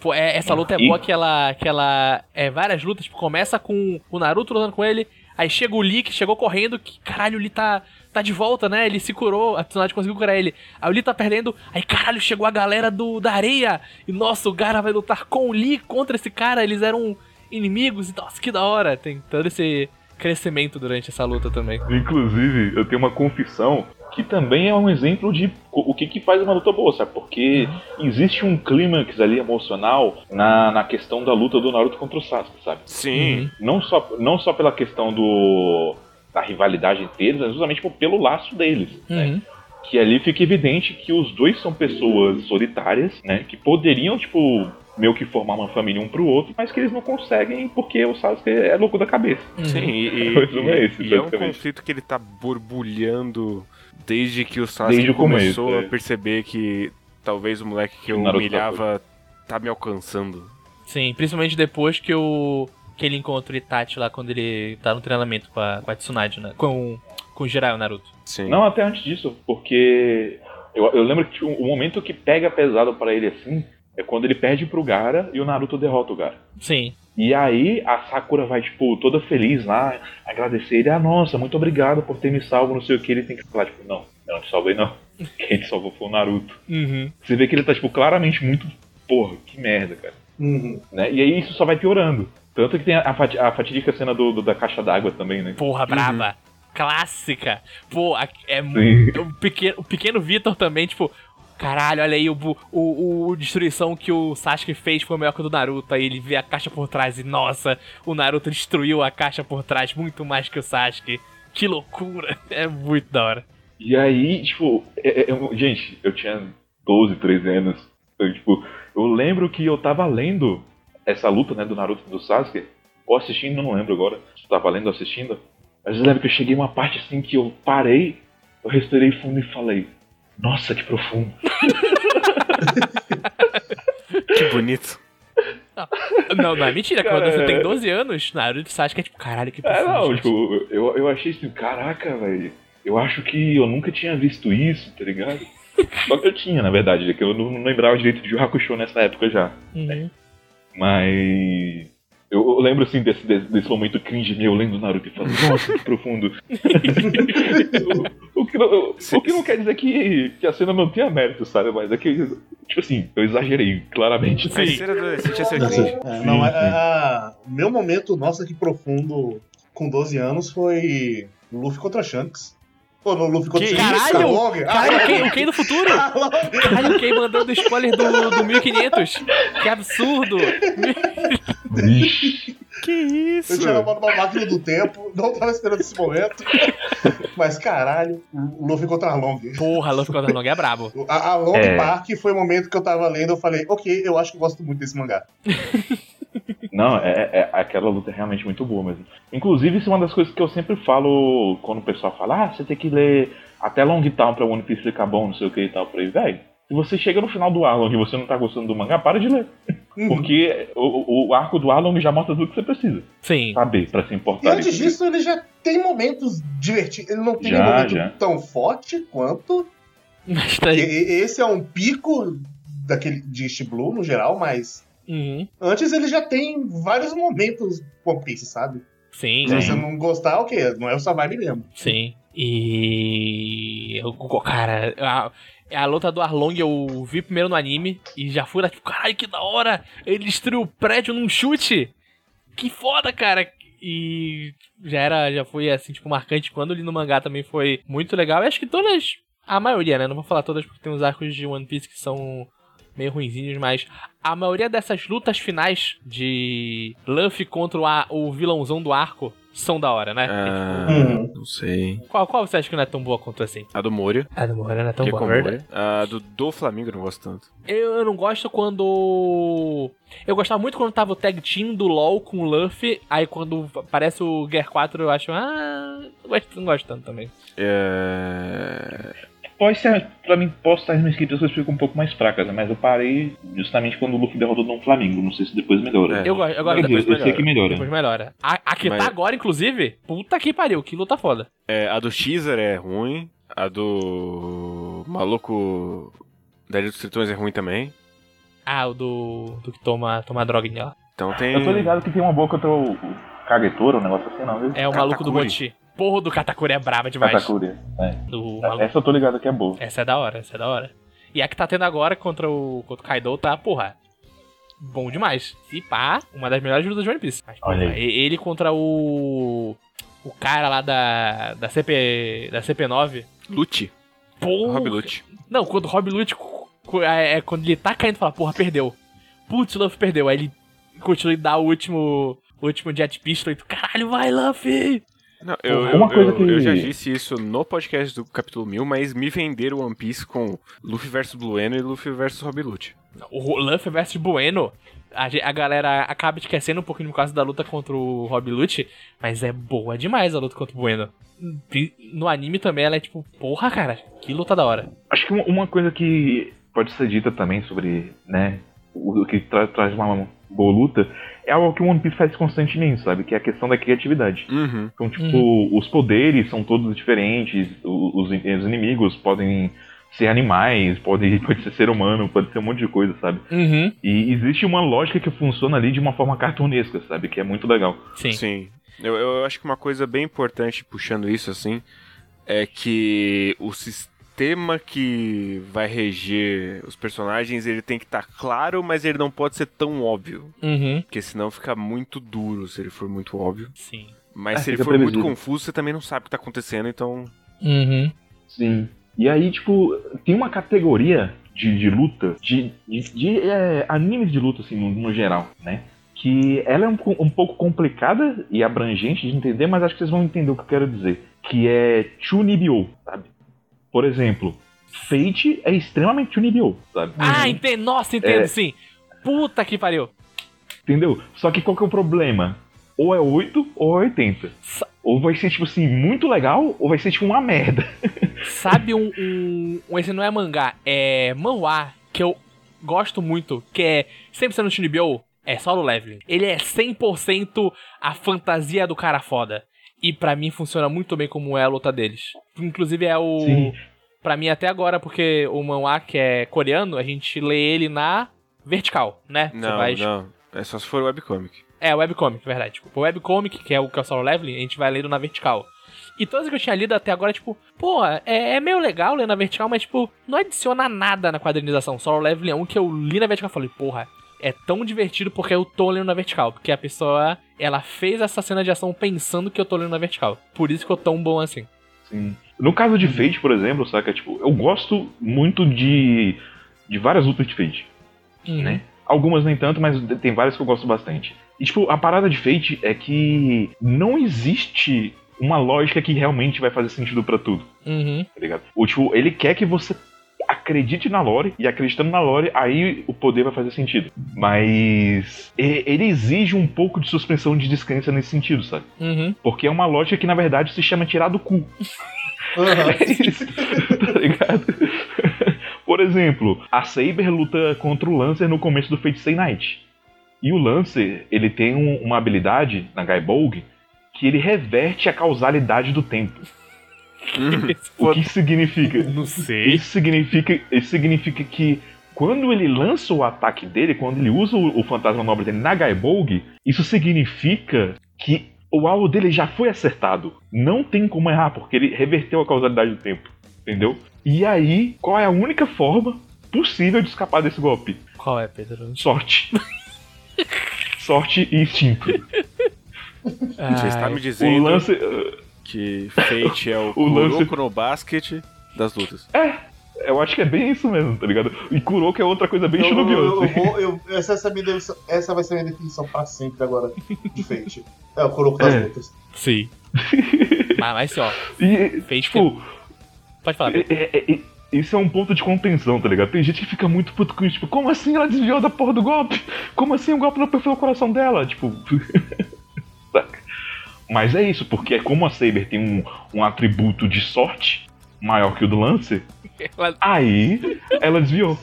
Pô, é, essa luta é E- boa que ela, que ela. É várias lutas, tipo, começa com o Naruto lutando com ele, aí chega o Lee, que chegou correndo, que caralho, o Lee tá, tá de volta, né? Ele se curou, a Tsunade conseguiu curar ele. Aí o Lee tá perdendo, aí caralho, chegou a galera do, da areia, e nossa, o Gara vai lutar com o Lee contra esse cara, eles eram inimigos, e nossa, que da hora. Tem todo esse crescimento durante essa luta também. Inclusive, eu tenho uma confissão que também é um exemplo de o que, que faz uma luta boa, sabe? Porque existe um clímax ali emocional na, na questão da luta do Naruto contra o Sasuke, sabe? Sim. Uhum. Não só, não só pela questão do da rivalidade entre eles, mas justamente tipo, pelo laço deles, né? Uhum. Que ali fica evidente que os dois são pessoas solitárias, né? Que poderiam, tipo, meio que formar uma família um pro outro, mas que eles não conseguem porque o Sasuke é louco da cabeça. Uhum. Sim, e, e- é esse, e é um conflito que ele tá borbulhando desde que o Sasuke Desde começou começo, é. a perceber que talvez o moleque que eu O Naruto humilhava tá me alcançando. Sim, principalmente depois que o. que ele encontra o Itachi lá quando ele tá no treinamento com a, com a Tsunade, né? Com, com o Jiraiya Naruto. Sim. Não, até antes disso, porque eu, eu lembro que o, o momento que pega pesado pra ele assim é quando ele perde pro Gara e o Naruto derrota o Gara. Sim. E aí a Sakura vai, tipo, toda feliz lá, agradecer ele, ah, nossa, muito obrigado por ter me salvo, não sei o que, ele tem que falar, tipo, não, eu não te salvei não. Quem te salvou foi o Naruto. Uhum. Você vê que ele tá, tipo, claramente muito, porra, que merda, cara. Uhum. Né? E aí isso só vai piorando. Tanto que tem a, fati- a fatídica cena do, do- da caixa d'água também, né? Porra, braba. Clássica. Pô, é muito. O pequeno, o pequeno Vitor também, tipo. Caralho, olha aí o, o, o destruição que o Sasuke fez foi melhor que o do Naruto. Aí ele vê a caixa por trás e, nossa, o Naruto destruiu a caixa por trás muito mais que o Sasuke. Que loucura. É muito da hora. E aí, tipo, é- é- gente, eu tinha 12, 13 anos. Eu, tipo, eu lembro que eu tava lendo essa luta, né, do Naruto e do Sasuke, ou assistindo, não lembro agora, se tava lendo ou assistindo. Mas eu lembro que eu cheguei uma parte assim que eu parei, eu respirei fundo e falei, Nossa, que profundo. Que bonito. Não, não é mentira. Cara, Quando você tem é- 12 anos, Naruto Sasuke é tipo, caralho, que É, profundo, não, gente. tipo, eu, eu achei assim, caraca, velho. Eu acho que eu nunca tinha visto isso, tá ligado? Só que eu tinha, na verdade, é que eu não, não lembrava direito de Hakusho nessa época já. Uhum. Mas. Eu, eu lembro assim desse, desse, desse momento cringe meu lendo Naruto e falando, nossa, que profundo. o, o que não, o que não quer dizer que, que a cena não tenha mérito, sabe? Mas é que, tipo assim, eu exagerei, claramente. Sim. Mas ser adolescente é ser Nossa, cringe. é, não, Sim, é- é- a- o meu momento, nossa, que profundo, com 12 anos, foi Luffy contra Shanks. Pô, no Luffy Shanks. caralho? Arlong, Caralho, Ken, o Ken do futuro? Caralho, o Ken mandando spoiler do, do 1500. Que absurdo. Que Eu isso? tinha namorado uma máquina do tempo, não tava esperando esse momento. Mas caralho, o Luffy contra Arlong. Porra, Luffy contra Long é brabo. A, a Long É. Park foi o momento que eu tava lendo, eu falei, ok, eu acho que eu gosto muito desse mangá. Não, é, é- aquela luta é realmente muito boa mesmo. Inclusive, isso é uma das coisas que eu sempre falo quando o pessoal fala, ah, você tem que ler até Long Town pra One Piece ficar bom, não sei o que e tal. Pra ele, velho, se você chega no final do Arlong e você não tá gostando do mangá, para de ler. Uhum. Porque o, o- o arco do Arlong já mostra tudo que você precisa Sim. saber pra se E importar. antes ali. disso, ele já tem momentos divertidos. Ele não tem Já, um momento já. tão forte quanto. Mas tá E- aí. e- Esse é um pico daquele de East Blue no geral, mas Uhum. antes ele já tem vários momentos One Piece, sabe? Sim, Se você não gostar, o quê? Não é o vibe mesmo. sim. E. Cara, a, a luta do Arlong eu vi primeiro no anime e já fui lá, tipo, caralho, que da hora! Ele destruiu o prédio num chute! Que foda, cara! E já era, já foi assim, tipo, marcante quando li no mangá também foi muito legal. E acho que todas. A maioria, né? Não vou falar todas porque tem uns arcos de One Piece que são meio ruinzinhos, mas a maioria dessas lutas finais de Luffy contra o, a- o vilãozão do arco são da hora, né? Ah, Uhum. não sei. Qual, qual você acha que não é tão boa quanto assim? A do Moria, A do Moura não é tão que é boa, com verdade? Moria. A do, do Flamengo eu não gosto tanto. Eu, eu não gosto quando. Eu gostava muito quando tava o tag team do LoL com o Luffy. Aí quando aparece o Gear 4 eu acho. Ah. Não gosto, não gosto tanto também. É... Pode ser, pra mim, posso estar no script as coisas ficam um pouco mais fracas, né? mas eu parei justamente quando o Luffy derrotou o Flamengo. Não sei se depois melhora. É. Eu gosto, eu gosto dizer, depois eu sei que melhora. Depois melhora. A, a que Mas- tá agora, inclusive, puta que pariu, que luta foda. é, a do Xer é ruim. A do maluco da Ilha dos Tritões é ruim também. Ah, o do. do que toma, toma droguinha lá. Então tem. Eu tô ligado que tem uma boa contra o, o Kagetora, um negócio assim, não, viu? É o maluco do Katakuri. Porra do Katakuri é braba demais. Katakuri. É. Do maluco. Essa eu tô ligado que é boa. Essa é da hora, essa é da hora. E a que tá tendo agora contra o, contra o Kaido tá, porra, bom demais. Se pá, uma das melhores lutas de One Piece. Mas, Olha porra, aí. e- ele contra o. O cara lá da. Da, CP, da CP9. Lute. Porra. Rob Lute. Não, quando o Rob Lute. É, é quando ele tá caindo e fala, porra, perdeu. Putz, o Luffy perdeu. Aí ele continua e dá o último. O último Jet Pistol e tu, caralho, vai, Luffy! Não, eu, Uma eu, coisa eu, que- eu já disse isso no podcast do capítulo 1000, mas me venderam One Piece com Luffy vs Blueno e Luffy vs Rob Lute. O Luffy versus Bueno, a, a galera acaba esquecendo um pouquinho por causa da luta contra o Rob Lute, mas é boa demais a luta contra o Bueno. Pri- No anime também ela é tipo, porra, cara, que luta da hora. Acho que uma- coisa que pode ser dita também sobre, né, o que tra- traz uma boa luta é algo que o One Piece faz constantemente, sabe? Que é a questão da criatividade. Uhum. Então, tipo, os poderes são todos diferentes, os, os inimigos podem ser animais, pode, pode ser ser humano, pode ser um monte de coisa, sabe? Uhum. E existe uma lógica que funciona ali de uma forma cartunesca, sabe? Que é muito legal. Sim. Sim. Eu, eu acho que uma coisa bem importante puxando isso assim é que o sistema que vai reger os personagens ele tem que estar claro, mas ele não pode ser tão óbvio, Uhum. porque senão fica muito duro se ele for muito óbvio. Sim. Mas É, se ele for muito previsível. confuso, você também não sabe o que tá acontecendo, então Uhum. Sim. E aí, tipo, tem uma categoria de, de luta, de, de, de, é, animes de luta, assim, no, no geral, né? Que ela é um, um pouco complicada e abrangente de entender, mas acho que vocês vão entender o que eu quero dizer. Que é Chunibyo, sabe? Por exemplo, Fate é extremamente Chunibyo, sabe? Ah, entendo. Nossa, entendo, É. sim. Puta que pariu. Entendeu? Só que qual que é o problema? Ou é 8 ou é 80. Sa- Ou vai ser, tipo assim, muito legal, ou vai ser, tipo, uma merda. Sabe um, um, um- Esse não é mangá, é manhwa, que eu gosto muito, que é 100% no Shinibyo, é Solo Leveling. Ele é 100% a fantasia do cara foda. E pra mim funciona muito bem como é a luta deles. Inclusive é o. Sim. Pra mim até agora, porque o manhwa que é coreano, a gente lê ele na vertical, né? Você Não, vai- não. É só se for webcomic. É, webcomic, verdade. Tipo, o webcomic, que é o que é o Solo Leveling, a gente vai lendo na vertical. E todas que eu tinha lido até agora, tipo, pô, é, é meio legal ler na vertical, mas, tipo, não adiciona nada na quadrinização. Solo Leveling é um que eu li na vertical e falei, porra, é tão divertido porque eu tô lendo na vertical. Porque a pessoa, ela fez essa cena de ação pensando que eu tô lendo na vertical. Por isso que eu tô tão bom assim. Sim. No caso de Fate, por exemplo, saca? Tipo, eu gosto muito de, de várias lutas de Fate. Uhum. Né? Algumas nem tanto, mas tem várias que eu gosto bastante. E, tipo, a parada de Fate é que não existe uma lógica que realmente vai fazer sentido pra tudo, Uhum. tá ligado? O, tipo, ele quer que você acredite na lore, e acreditando na lore, aí o poder vai fazer sentido. Mas ele exige um pouco de suspensão de descrença nesse sentido, sabe? Uhum. Porque é uma lógica que, na verdade, se chama tirar do cu. Aham. É isso, tá ligado? Por exemplo, a Saber luta contra o Lancer no começo do Fate Stay Night. E o Lancer, ele tem um- uma habilidade na Gaibolg que ele reverte a causalidade do tempo. O que significa? Não sei. Isso significa, isso significa que quando ele lança o ataque dele, quando ele usa o, o fantasma nobre dele na Gaibolg, isso significa que o alvo dele já foi acertado. Não tem como errar, porque ele reverteu a causalidade do tempo. Entendeu? E aí, qual é a única forma possível de escapar desse golpe? Qual é, Pedro? Sorte. Sorte e instinto. Você está me O dizendo lance. uh, que Fate é o, O lance- Kuroko no basket das lutas. Eu acho que é bem isso mesmo, tá ligado? E Kuroko é outra coisa bem Eu, eu, Shinobi. eu assim. eu- essa, essa, é minha essa vai ser a minha definição pra sempre agora de Fate. É o Kuroko das É. lutas. Sim. mas, mas assim, ó, E, fez tipo, Pode falar. É- é- é- isso é um ponto de contenção, tá ligado? Tem gente que fica muito puto com isso, tipo, como assim ela desviou da porra do golpe? Como assim o golpe não perfurou o coração dela? Tipo. Saca? Mas é isso, porque é como a Saber tem um, um atributo de sorte maior que o do Lancer, Ela- aí ela desviou.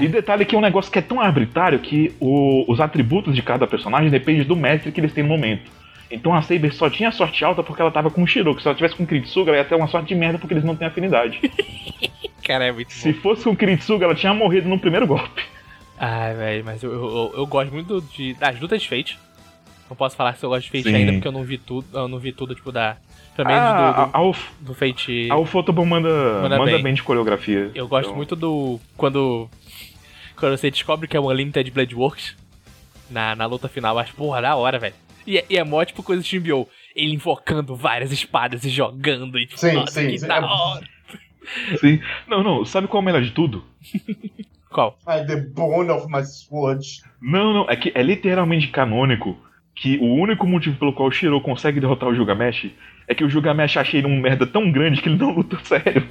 E detalhe que é um negócio que é tão arbitrário que o- os atributos de cada personagem dependem do mestre que eles têm no momento. Então a Saber só tinha sorte alta porque ela tava com o Shiro, que se ela tivesse com o Kiritsuga, ela ia ter uma sorte de merda porque eles não têm afinidade. Cara, é muito Se bom. fosse com o Kiritsuga, ela tinha morrido no primeiro golpe. Ai, velho, mas eu, eu, eu- eu gosto muito de, das lutas de Fate. Não posso falar se eu gosto de Fate Sim. ainda, porque eu não vi tudo. Eu não vi tudo, tipo, da. Pelo menos Ah, do, a, a, Uf- do, do Fate. a Ufotable manda, Manda manda, bem. bem. de coreografia. Eu gosto Então, muito do. Quando. Quando você descobre que é o Unlimited Blade Works na, na luta final, eu acho, porra, da hora, velho. E, é- e é mó tipo coisa de Shimbyo. Ele invocando várias espadas e jogando. E tipo, Sim, nossa, sim, que sim. da É- hora. Sim. Não, não, sabe qual é o melhor de tudo? Qual? Ai, the bone of my sword. Não, não, é que é literalmente canônico que o único motivo pelo qual o Shiro consegue derrotar o Gilgamesh é que o Gilgamesh acha ele um merda tão grande que ele não luta sério.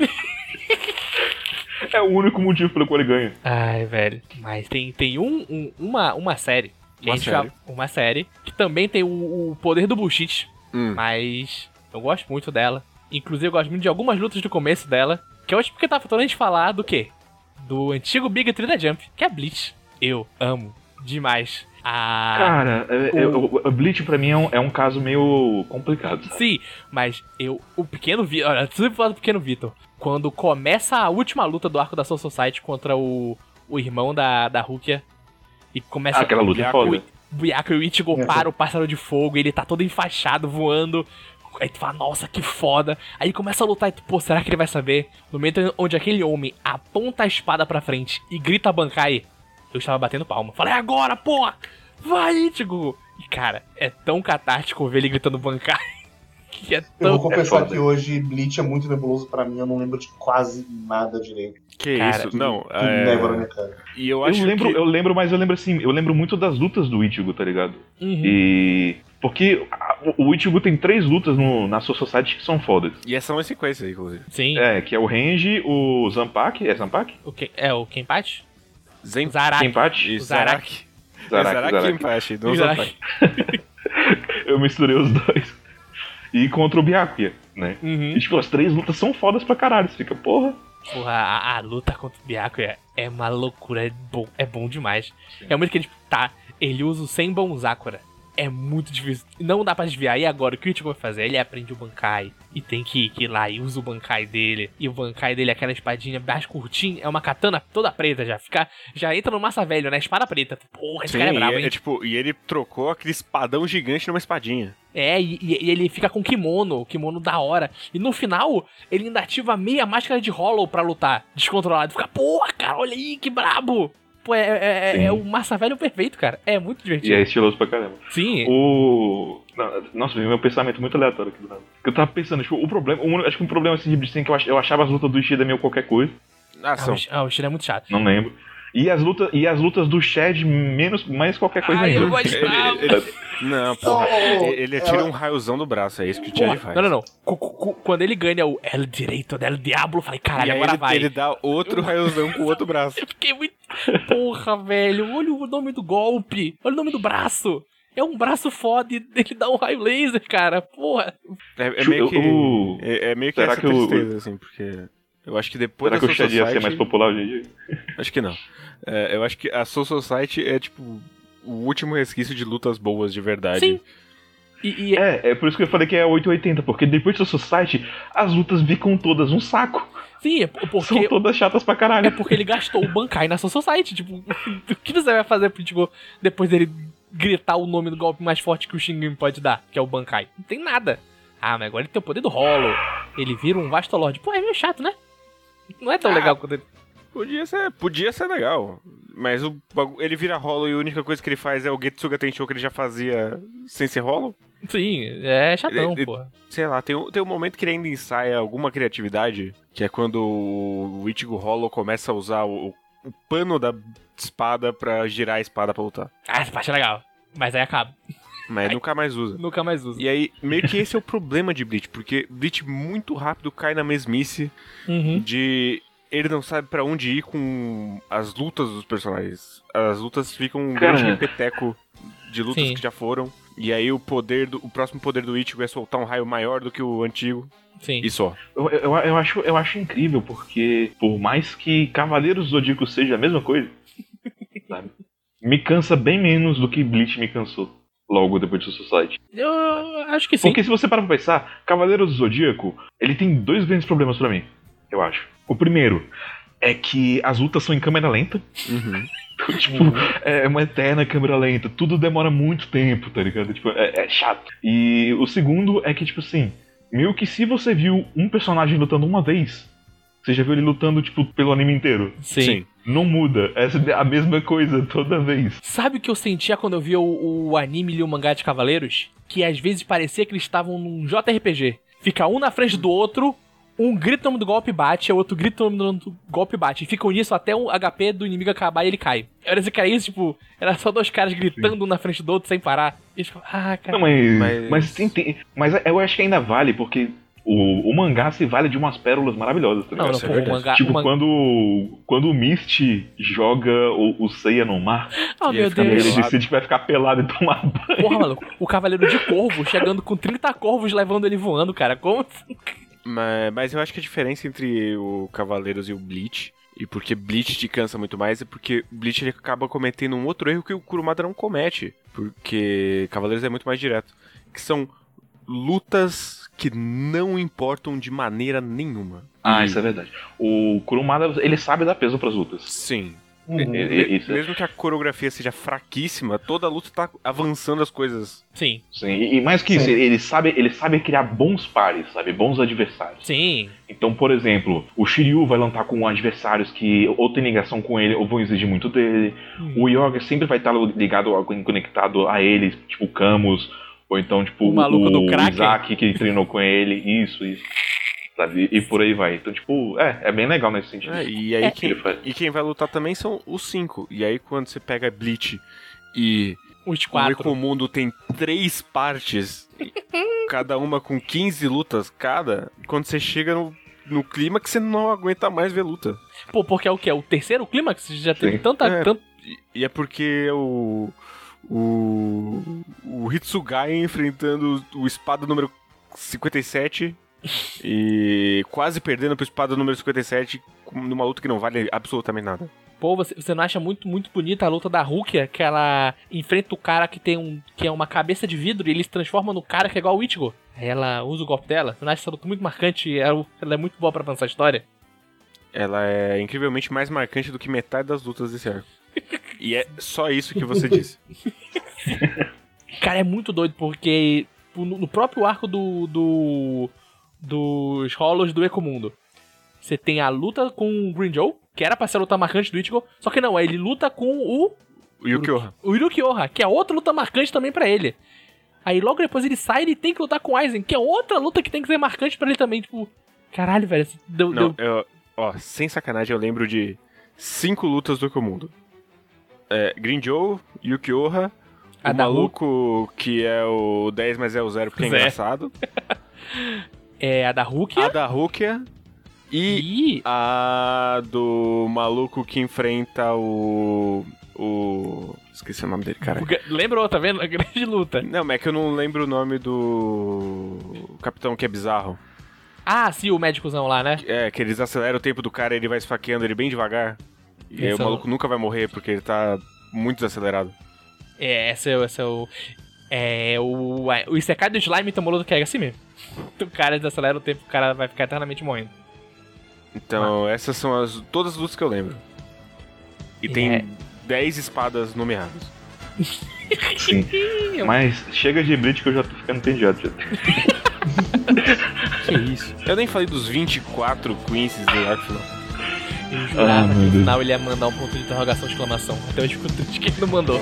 é o único motivo pelo qual ele ganha. Ai, velho. Mas tem, tem um, um- uma, uma série. que Uma a gente série. já- uma série. Que também tem o, o poder do bullshit. Hum. Mas eu gosto muito dela. Inclusive, eu gosto muito de algumas lutas do começo dela. Que eu acho que tá faltando a gente falar do quê? Do antigo Big Tree da Jump, que é Bleach. Eu amo demais. A. Cara, é- é- o- o, o Bleach pra mim é um, é um caso meio complicado. sabe? Sim, mas eu. O pequeno Vitor. Olha, sempre falo do pequeno Vitor. Quando começa a última luta do arco da Soul Society contra o, o irmão da, da Rukia. E começa. Aquela luta é o, foda. o Byaku e o Ichigo É, para o pássaro de fogo, ele tá todo enfaixado, voando. Aí tu fala, nossa, que foda. Aí começa a lutar e tu, pô, será que ele vai saber? No momento onde aquele homem aponta a espada pra frente e grita Bankai, eu estava batendo palma. Falei, "É agora, porra! Vai, Ichigo! E cara, é tão catártico ver ele gritando Bankai. Que é Eu tão. vou confessar foda. que hoje Bleach é muito nebuloso pra mim, eu não lembro de quase nada direito. Que Cara, isso? Não, Tudo é... na minha cara. E eu Eu acho lembro, que... eu lembro, mas eu lembro assim, eu lembro muito das lutas do Ichigo, tá ligado? Uhum. E. Porque o Ichigo tem três lutas no, na Soul Society que são fodas. E essa é uma sequência, inclusive. Sim. É, que é o Renji, o Zampak, é Zampak? O que, é o Kenpachi? Zen... Zaraki. Kenpachi? E o Zaraki. Zaraki. Zaraki, Zaraki Zaraki. Kenpachi, não O Zaraki. Zaraki. Eu misturei os dois. e contra o Byakuya, né? Uhum. E, tipo, as três lutas são fodas pra caralho. Você fica, porra. Porra, a, a luta contra o Byaku é, é uma loucura, é bom, é bom demais. É muito que ele, tipo, tá, ele usa o Senbon Sakura. É muito difícil. Não dá pra desviar. E agora, o que o Ichigo vai fazer? Ele aprende o Bankai. E tem que, que ir lá e usa o Bankai dele. E o Bankai dele é aquela espadinha mais curtinha. É uma katana toda preta já. Fica, já entra no massa velho, né? Espada preta. Porra, esse Sim, cara é brabo, e, hein? é, tipo, e ele trocou aquele espadão gigante numa espadinha. É, e, e- e ele fica com kimono, kimono da hora. E no final, ele ainda ativa meia máscara de Hollow pra lutar, descontrolado. Fica, porra, cara, olha aí, que brabo! Pô, é, é, é- é o massa velho perfeito, cara. É muito E divertido. é estiloso pra caramba. Sim. O. Nossa, meu pensamento muito aleatório aqui do nada. Porque Eu tava pensando, tipo, o problema. o único- acho que um problema assim de é que eu ach- eu achava as lutas do Ishida meio qualquer coisa. Ah, Ah, o, ah, o estilo é muito chato. Não lembro. E as lutas, e as lutas do Shed menos, mais qualquer coisa Ai, ainda. eu Ele- ele- Não, porra. Oh, ele atira um raiozão do braço, é isso que o Chad faz. não, não, não. Cu- Quando ele ganha o El Direito del Diablo, eu falei, caralho, agora ele, vai. ele dá outro raiozão com o outro braço. Eu fiquei muito. Porra, velho. Olha o nome do golpe. Olha o nome do braço. É um braço foda e ele dá um raio laser, cara. Porra. É, é meio que. O- É, é meio que Será essa que o- tristeza, assim, porque. Eu acho que depois Será que da o Soul Shed ia ser Society- mais popular hoje em dia? Acho que não. É, eu acho que a Soul Society é, tipo, o último resquício de lutas boas de verdade. Sim. E, e- É, é por isso que eu falei que é 880, porque depois do Society, as lutas ficam todas um saco. sim, é São porque. todas chatas pra caralho. É porque ele gastou o Bankai na Soul Society. Tipo, o que você vai fazer pro Ichigo depois dele gritar o nome do golpe mais forte que o Shingen pode dar, que é o Bankai? Não tem nada. Ah, mas agora ele tem o poder do Hollow. Ele vira um Vastolord. Pô, é meio chato, né? Não é tão Ah. legal quanto ele. Podia ser, podia ser legal. Mas o, ele vira rolo e a única coisa que ele faz é o Getsuga Tensho que ele já fazia sem ser rolo. Sim, é chatão, porra. Sei lá, tem um, tem um momento que ele ainda ensaia alguma criatividade, que é quando o Ichigo Hollow começa a usar o, o pano da espada pra girar a espada pra lutar. Ah, essa parte é legal. Mas aí acaba. Mas Ai. nunca mais usa. Nunca mais usa. E aí, meio que esse é o problema de Bleach, porque Bleach muito rápido cai na mesmice Uhum. de ele não sabe pra onde ir com as lutas dos personagens. As lutas ficam um grande repeteco de lutas Sim. que já foram. E aí o poder do, o próximo poder do Ichigo é soltar um raio maior do que o antigo Sim. e só. Eu, eu, eu acho, eu acho incrível, porque por mais que Cavaleiros do Zodíaco seja a mesma coisa, sabe? Me cansa bem menos do que Bleach me cansou logo depois do Society. Eu acho que sim. Porque se você parar pra pensar, Cavaleiros do Zodíaco, ele tem dois grandes problemas pra mim, eu acho. O primeiro é que as lutas são em câmera lenta. Então, tipo, é uma eterna câmera lenta. Tudo demora muito tempo, tá ligado? Tipo, é, é chato. E o segundo é que, tipo assim, meio que se você viu um personagem lutando uma vez, você já viu ele lutando, tipo, pelo anime inteiro. Sim. Não muda. Essa é a mesma coisa toda vez. Sabe o que eu sentia quando eu via o, o anime e o mangá de Cavaleiros? Que às vezes parecia que eles estavam num JRPG. Fica um na frente do outro, um grita o nome do golpe e bate, o outro grita o nome do golpe e bate. E ficam nisso até o HP do inimigo acabar e ele cai. Era assim que era isso, tipo, era só dois caras gritando um na frente do outro sem parar. E eles ficavam, ah, cara. Não, mas. Mas- Mas, tem, tem- mas eu acho que ainda vale, porque o, o mangá se vale de umas pérolas maravilhosas, tá Não, ligado? não, é pô, o verdade. mangá. Tipo, o mangá... quando, quando o Misty joga o, o Seiya no mar, Oh, meu ele Deus. pelado. decide que vai ficar pelado e tomar banho. Porra, maluco, o Cavaleiro de Corvo chegando com 30 corvos levando ele voando, cara. Como assim? Mas, mas eu acho que a diferença entre o Cavaleiros e o Bleach, e porque Bleach te cansa muito mais, é porque Bleach ele acaba cometendo um outro erro que o Kurumada não comete. Porque Cavaleiros é muito mais direto. Que são lutas que não importam de maneira nenhuma. Ah, E- isso é verdade. O Kurumada, ele sabe dar peso pras lutas. Sim. Uhum. É- isso Mesmo que a coreografia seja fraquíssima, toda a luta tá avançando as coisas. Sim, Sim, e, e mais que isso, Sim. ele sabe, ele sabe criar bons pares, sabe? Bons adversários. sim. Então, por exemplo, o Shiryu vai lutar com adversários que ou tem ligação com ele ou vão exigir muito dele. O Yoga sempre vai estar ligado, a- conectado a ele, tipo o Camus, ou então, tipo, O maluco do Kraken. Isaac que treinou com ele, isso, isso. Sabe? E, e por aí vai. Então, tipo, é, é bem legal nesse sentido. É, e aí É. quem, e quem vai lutar também são os cinco. E aí quando você pega Bleach e Os o quatro. Ecomundo tem três partes, cada uma com 15 lutas cada, quando você chega no, no clima que você não aguenta mais ver luta. Pô, porque é o que? É o terceiro clímax? Já teve Sim. tanta. É. tanto- E, e é porque o. O. O Hitsugai enfrentando o espada número 57 e quase perdendo pro espada número 57 com- numa luta que não vale absolutamente nada. Pô, você, você não acha muito, muito bonita a luta da Rukia, que ela enfrenta o cara que tem um. que é uma cabeça de vidro e ele se transforma no cara que é igual o Ichigo. Aí ela usa o golpe dela. Você não acha essa luta muito marcante e ela, ela é muito boa pra avançar a história? Ela é incrivelmente mais marcante do que metade das lutas desse arco. E é só isso que você disse. Cara, é muito doido, porque no próprio arco do. do dos rolos do Ecomundo, você tem a luta com o Green Joe, que era pra ser a luta marcante do Ichigo, só que não, ele luta com o O Yukioha. o Hiruki Oha, que é outra luta marcante também pra ele. Aí logo depois ele sai e tem que lutar com o Aizen, que é outra luta que tem que ser marcante pra ele também. Tipo, caralho, velho. Deu, Não, deu- eu, ó, sem sacanagem, eu lembro de cinco lutas do Ecomundo. É, Green Joe, Yukioha, A o maluco que é o 10, mas é o 0 porque é Zé. engraçado. É a da Hulk. A da Rukia e E. a do maluco que enfrenta o. O. Esqueci o nome dele, cara. Lembrou, tá vendo? A grande luta. Não, mas é que eu não lembro o nome do. Capitão que é bizarro. Ah, sim, o médicozão lá, né? É, que eles aceleram o tempo do cara e ele vai esfaqueando ele bem devagar. E aí o é o- maluco nunca vai morrer porque ele tá muito desacelerado. É, esse é, o- esse é o. É o. O Isekai do Slime tomou luta que é assim mesmo. O cara desacelera o tempo, o cara vai ficar eternamente morrendo. Então, essas são as, todas as lutas que eu lembro. E tem É. 10 espadas nomeadas. Sim. Mas chega de Bleach que eu já tô ficando entediado. Já. Que isso? Eu nem falei dos 24 Quincies do arco final. Eu jurava meu que no Deus. final ele ia mandar um ponto de interrogação exclamação. Até hoje fico triste que ele não mandou.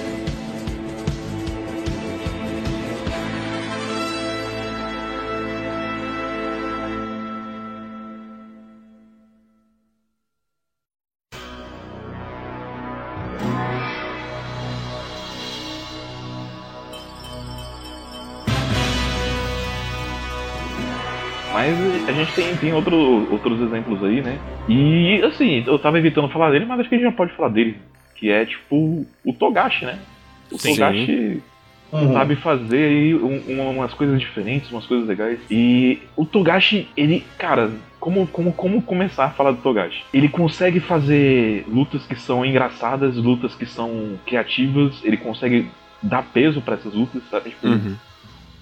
Gente tem, tem outro, outros exemplos aí, né? E assim, eu tava evitando falar dele, mas acho que a gente já pode falar dele. Que é tipo o Togashi, né? O Sim. Togashi Uhum. sabe fazer aí um- um- umas coisas diferentes, umas coisas legais. E o Togashi, ele, cara, como, como, como começar a falar do Togashi? Ele consegue fazer lutas que são engraçadas, lutas que são criativas, ele consegue dar peso pra essas lutas, sabe? Tipo, Uhum.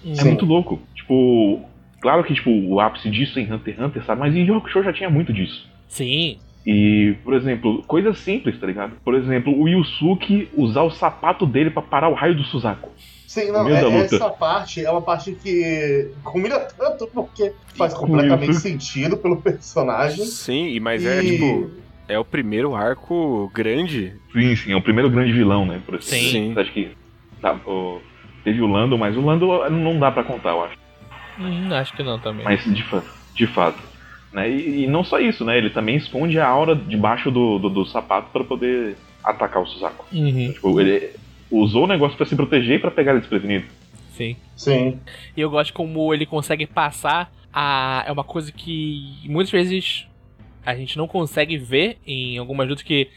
é Sim. muito louco. Tipo, claro que tipo, o ápice disso é em Hunter x Hunter, sabe? Mas em Yu Hakusho já tinha muito disso. Sim. E, por exemplo, coisas simples, tá ligado? Por exemplo, o Yusuke usar o sapato dele pra parar o raio do Suzaku. Sim, não, é- essa parte é uma parte que combina tanto porque faz Com completamente sentido pelo personagem. Sim, e- mas é E- tipo. É o primeiro arco grande. Sim, sim, é o primeiro grande vilão, né? Por assim. Sim. Acho que tá, o- teve o Lando, mas o Lando não dá pra contar, eu acho. Hum, acho que não também. Mas de, fa de fato. Né? E, e não só isso, né? Ele também esconde a aura debaixo do, do, do sapato pra poder atacar o Suzaku. Uhum, Tipo, ele usou o negócio pra se proteger e pra pegar ele desprevenido. sim. Sim. E eu gosto como ele consegue passar a. É uma coisa que muitas vezes a gente não consegue ver em algumas lutas que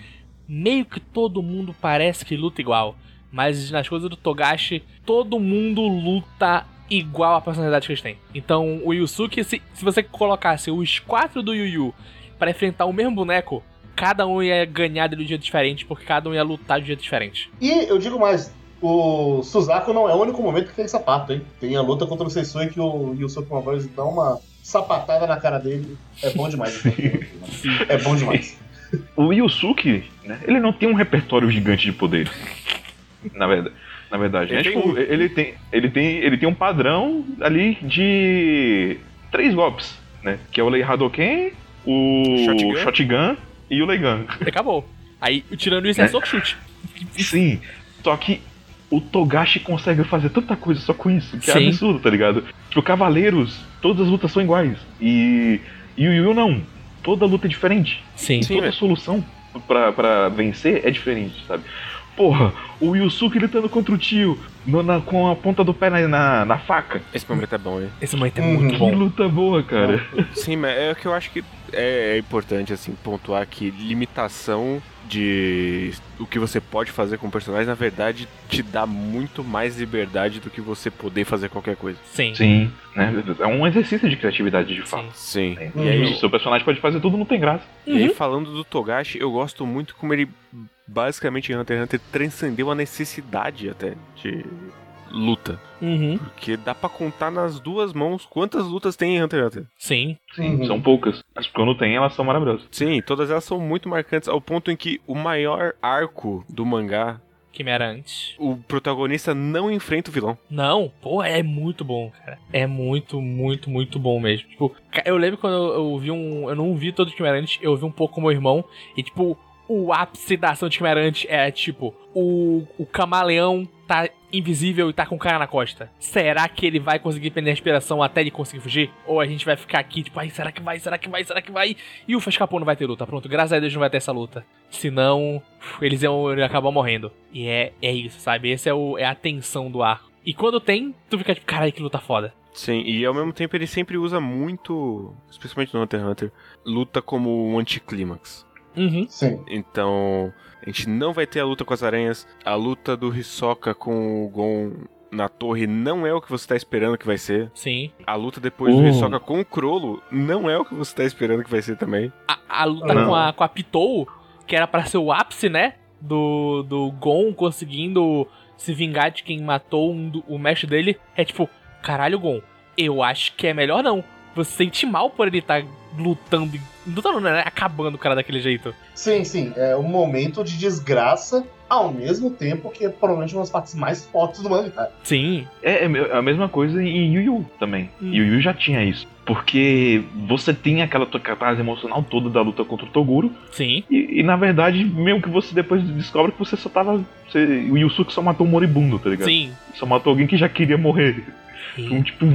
meio que todo mundo parece que luta igual. Mas nas coisas do Togashi, todo mundo luta igual a personalidade que eles têm. Então o Yusuke, se, se você colocasse os quatro do Yu Yu pra enfrentar o mesmo boneco, cada um ia ganhar de um jeito diferente, porque cada um ia lutar de um jeito diferente. E eu digo mais, o Suzaku não é o único momento que tem sapato, hein? Tem a luta contra o Sensui que o Yusuke uma vez dá uma sapatada na cara dele. É bom demais. é bom demais. O Yusuke, né, ele não tem um repertório gigante de poderes. Na verdade. Na verdade, Ele né? tem Tipo, um. ele, tem, ele, tem, ele tem um padrão ali de três golpes, né? Que é o Lei Hadoken, o Shotgun. Shotgun, e o Leigan. E acabou. Aí, tirando isso, é Né? soco chute. Sim, só que o Togashi consegue fazer tanta coisa só com isso, que é Sim. absurdo, tá ligado? Tipo, Cavaleiros, todas as lutas são iguais. E e o Yu não. Toda luta é diferente. Sim. E toda é. solução pra, pra vencer é diferente, sabe? Porra, o Yusuke lutando contra o tio no- na- com a ponta do pé na, na, na faca. Esse momento é bom, hein? Esse momento é Uhum. muito Que bom. luta boa, cara. Sim, mas é o que eu acho que é, é importante, assim, pontuar que limitação de o que você pode fazer com o personagem, na verdade, te dá muito mais liberdade do que você poder fazer qualquer coisa. Sim. Sim, né? É um exercício de criatividade de fato. Sim. Sim. E E aí, aí, o seu personagem pode fazer tudo, não tem graça. e aí, falando do Togashi, eu gosto muito como ele, basicamente, Hunter x Hunter, transcendeu a necessidade até de luta. Uhum. Porque dá pra contar nas duas mãos quantas lutas tem em Hunter x Hunter. Sim. Sim, Uhum. são poucas. Mas quando tem, elas são maravilhosas. Sim, todas elas são muito marcantes, ao ponto em que o maior arco do mangá, Quimera antes. o protagonista não enfrenta o vilão. Não, pô, é muito bom, cara. É muito, muito, muito bom mesmo. Tipo, eu lembro quando eu, eu vi um. Eu não vi todo o Quimera antes, eu vi um pouco com meu irmão. E, tipo, o ápice da ação de Quimera antes é, tipo, o, o camaleão tá invisível e tá com o cara na costa. Será que ele vai conseguir prender a respiração até ele conseguir fugir? Ou a gente vai ficar aqui, tipo, ai, será que vai, será que vai, será que vai? E o escapou não vai ter luta. Pronto, graças a Deus não vai ter essa luta. Senão, eles iam acabar morrendo. E é, é isso, sabe? Esse é, o, é a tensão do arco. E quando tem, tu fica tipo, caralho, que luta foda. Sim, e ao mesmo tempo ele sempre usa muito, especialmente no Hunter x Hunter, luta como um anticlímax. Uhum. Sim. Então, a gente não vai ter a luta com as aranhas, a luta do Hisoka com o Gon na torre não é o que você tá esperando que vai ser. Sim. A luta depois do Uh. Hisoka com o Crollo não é o que você tá esperando que vai ser também. A, a luta Não. com a, com a Pitou, que era pra ser o ápice, né? Do, do Gon conseguindo se vingar de quem matou um do- o mestre dele. É tipo, caralho, Gon, eu acho que é melhor não. Você sente mal por ele estar lutando. Lutando, não, né? Acabando o cara daquele jeito. Sim, sim. É um momento de desgraça, ao mesmo tempo que é provavelmente uma das partes mais fortes do mangá. Sim. É, é a mesma coisa em Yu Yu também. Hum. Yu Yu já tinha isso. Porque você tem aquela tua catarse emocional toda da luta contra o Toguro. Sim. E, e, na verdade, meio que você depois descobre que você só tava. Você, o Yusuke só matou um moribundo, tá ligado? Sim. Só matou alguém que já queria morrer. Então, tipo,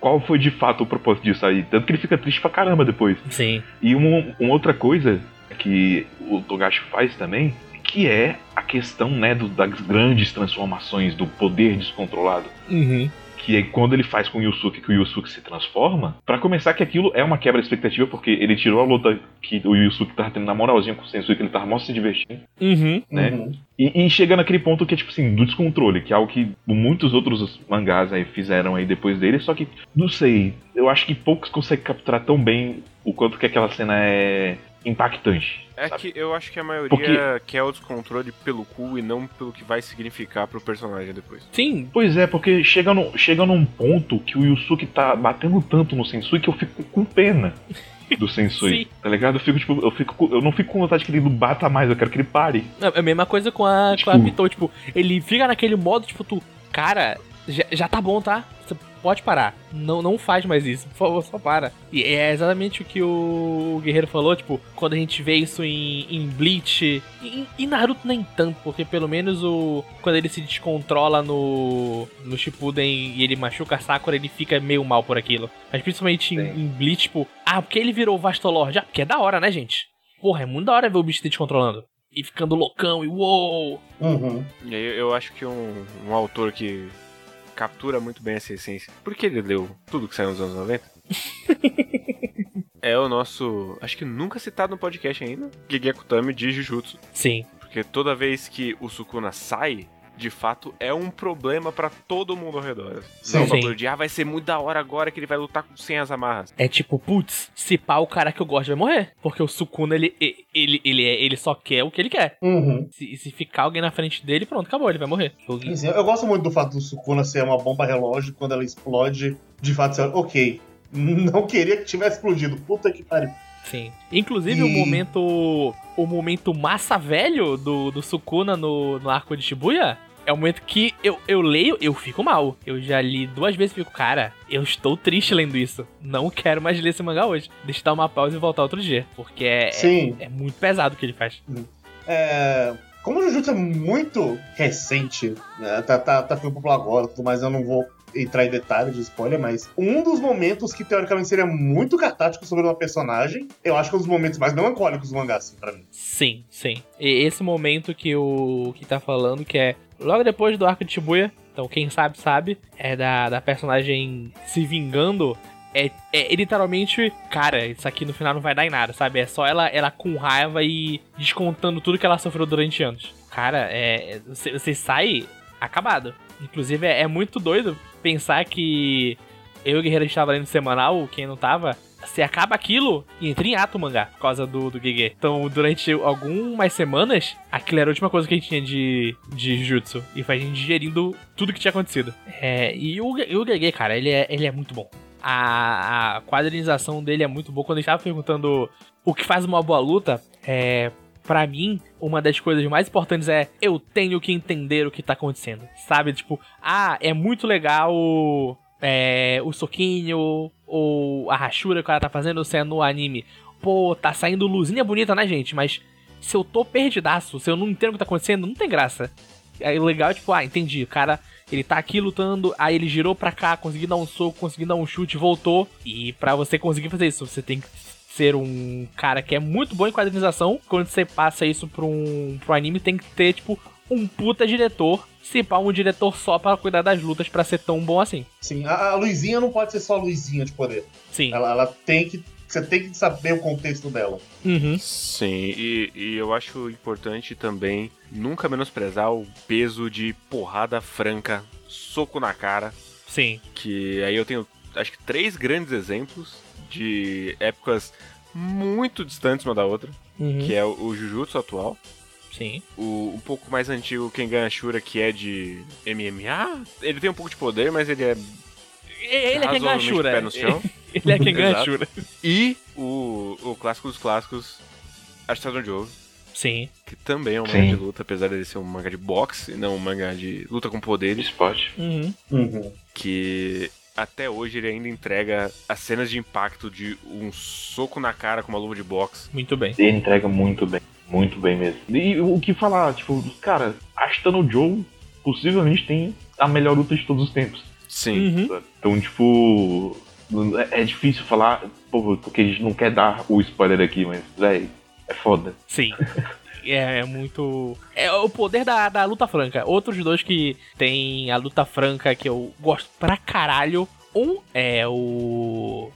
qual foi de fato o propósito disso aí? Tanto que ele fica triste pra caramba depois. Sim. E uma, uma outra coisa que o Togashi faz também, que é a questão né, do- das grandes transformações, do poder descontrolado. Uhum. Que é quando ele faz com o Yusuke que o Yusuke se transforma. Pra começar, que aquilo é uma quebra de expectativa, porque ele tirou a luta que o Yusuke tava tendo na moralzinha com o Sensui, que ele tava mó se divertindo. Uhum. Né? Uhum. E, e chega naquele ponto que é tipo assim, do descontrole, que é algo que muitos outros mangás aí fizeram aí depois dele, só que, não sei, eu acho que poucos conseguem capturar tão bem o quanto que aquela cena é impactante. É sabe? que eu acho que a maioria Porque- quer o descontrole pelo cu e não pelo que vai significar pro personagem depois. Sim. Pois é, porque chega, no, chega num ponto que o Yusuke tá batendo tanto no Sensui que eu fico com pena do Sensui. Sim. Tá ligado? Eu fico, tipo, eu fico. Eu não fico com vontade que ele não bata mais, eu quero que ele pare. É a mesma coisa com a, com a Tipo- Pitou, tipo, ele fica naquele modo, tipo, tu, cara, já, já tá bom, tá? Pode parar. Não, não faz mais isso, por favor, só para. E é exatamente o que o Guerreiro falou, tipo, quando a gente vê isso em, em Bleach, e, e Naruto nem tanto, porque pelo menos o quando ele se descontrola no, no Shippuden e ele machuca a Sakura, ele fica meio mal por aquilo. Mas principalmente em, em Bleach, tipo, ah, porque ele virou o Vastolord? Ah, porque é da hora, né, gente? Porra, é muito da hora ver o bicho se descontrolando. E ficando loucão, e uou! Uhum. E aí eu acho que um, um autor que captura muito bem essa essência, porque ele leu tudo que saiu nos anos 90, é o nosso, acho que nunca citado no podcast ainda, Gigeko Tami de Jujutsu. Sim. Porque toda vez que o Sukuna sai, de fato é um problema pra todo mundo ao redor. Sim. Não é Sim. de, ah, vai ser muito da hora agora que ele vai lutar sem as amarras. É tipo, putz, se pá, o cara que eu gosto vai morrer. Porque o Sukuna, ele, ele, ele, é- ele só quer o que ele quer. Uhum. Se, se ficar alguém na frente dele, pronto, acabou, ele vai morrer. Sim, sim. Eu gosto muito do fato do Sukuna ser uma bomba relógio quando ela explode. De fato, você, ok. Não queria que tivesse explodido. Puta que pariu. Sim. Inclusive, o E- momento. O momento massa velho do, do Sukuna no, no arco de Shibuya. É o momento que eu, eu leio, eu fico mal. Eu já li duas vezes e fico, cara, eu estou triste lendo isso. Não quero mais ler esse mangá hoje. Deixa eu dar uma pausa e voltar outro dia. Porque é, é, é muito pesado o que ele faz. É, como o Jujutsu é muito recente, né, tá, tá, tá ficando popular agora, mais, eu não vou entrar em detalhes de spoiler, mas um dos momentos que teoricamente seria muito catártico sobre uma personagem, eu acho que é um dos momentos mais melancólicos do mangá, assim, pra mim. Sim, sim. E esse momento que o que tá falando, que é logo depois do arco de Shibuya, então quem sabe sabe, é da, da personagem se vingando é, é, é literalmente, cara, isso aqui no final não vai dar em nada, sabe? É só ela, ela com raiva e descontando tudo que ela sofreu durante anos. Cara, é, você, você sai acabado. Inclusive, é, é muito doido pensar que eu e o Guerreiro estava lendo semanal, quem não tava, você acaba aquilo e entra em ato o mangá por causa do, do Gege. Então, durante algumas semanas, aquilo era a última coisa que a gente tinha de, de Jutsu. E foi a gente digerindo tudo que tinha acontecido. É, e o, e o Gege, cara, ele é, ele é muito bom. A, a quadrinização dele é muito boa. Quando a gente tava perguntando o que faz uma boa luta, é, para mim, uma das coisas mais importantes é eu tenho que entender o que tá acontecendo. Sabe? Tipo, ah, é muito legal é, o soquinho ou a rachura que o cara tá fazendo, se é no anime. Pô, tá saindo luzinha bonita, né, gente? Mas se eu tô perdidaço, se eu não entendo o que tá acontecendo, não tem graça. É legal, tipo, ah, entendi. O cara, ele tá aqui lutando, aí ele girou pra cá, conseguiu dar um soco, conseguiu dar um chute, voltou. E para você conseguir fazer isso, você tem que ser um cara que é muito bom em quadrinização. Quando você passa isso pra um, pra um anime, tem que ter, tipo, um puta diretor. Se pá, um diretor só para cuidar das lutas para ser tão bom assim. Sim, a, a Luizinha não pode ser só a Luizinha de poder. Sim. Ela, ela tem que. Você tem que saber o contexto dela. Uhum. Sim, e, e eu acho importante também nunca menosprezar o peso de porrada franca, soco na cara. Sim. Que aí eu tenho, acho que, três grandes exemplos de épocas muito distantes uma da outra, Uhum. que é o, o Jujutsu atual, Sim. o um pouco mais antigo Kengan Ashura, que é de MMA. Ele tem um pouco de poder, mas ele é Ele é quem ganha razoavelmente Shura. pé no chão. Ele é quem ganha Exato. Shura. e o, o clássico dos clássicos, Ashton Joe, Sim. que também é um Sim. mangá de luta, apesar de ser um mangá de boxe e não um mangá de luta com poderes, Esporte. Uhum. Uhum. que até hoje ele ainda entrega as cenas de impacto de um soco na cara com uma luva de boxe. Muito bem. Ele entrega muito bem. Muito bem mesmo. E o que falar, tipo, cara, Ashton Joe possivelmente tem a melhor luta de todos os tempos. Sim. Uhum. Então, tipo, é, é difícil falar, porque a gente não quer dar o spoiler aqui, mas, véi, é foda. Sim. É, é muito. É o poder da, da luta franca. Outros dois que tem a luta franca que eu gosto pra caralho. Um é o.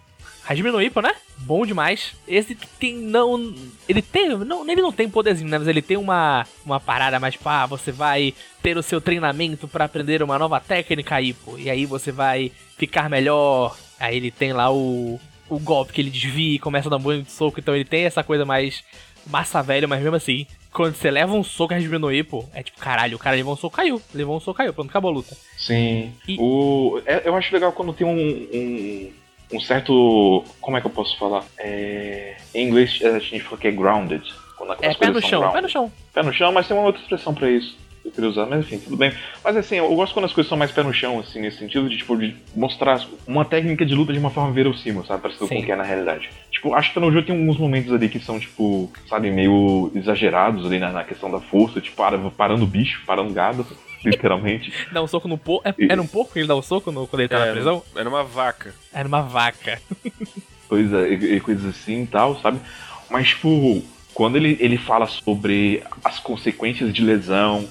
Hajime no Ippo, né? Bom demais. Esse tem não. Ele tem. Não, ele não tem poderzinho, né? Mas ele tem uma, uma parada mais, tipo, ah, você vai ter o seu treinamento pra aprender uma nova técnica, Ippo. E aí você vai ficar melhor. Aí ele tem lá o. O golpe que ele desvia e começa a dar um banho de soco. Então ele tem essa coisa mais massa velha, mas mesmo assim, quando você leva um soco Hajime no Ippo, é tipo, caralho, o cara levou um soco, caiu. Levou um soco, caiu. Pronto, acabou a luta. Sim. E- O, é- eu acho legal quando tem um, um, um certo. Como é que eu posso falar? É, em inglês a gente fala que é grounded. Quando É pé no chão, pé grounded. no chão. Pé no chão, mas tem uma outra expressão pra isso. que Eu queria usar, mas enfim, tudo bem. Mas assim, eu gosto quando as coisas são mais pé no chão, assim, nesse sentido de, tipo, de mostrar uma técnica de luta de uma forma verossímil, sabe? Parecido com Sim. o que é na realidade. Tipo, acho que no jogo tem alguns momentos ali que são, tipo, sabe, meio exagerados ali na, na questão da força, tipo, para, parando o bicho, parando gado, literalmente. Dá um soco no porco. É, é num porco que ele dá um soco no, quando ele tá na prisão? Era uma vaca. Era uma vaca. coisa, e, e coisas assim e tal, sabe? Mas, tipo, quando ele, ele fala sobre as consequências de lesão,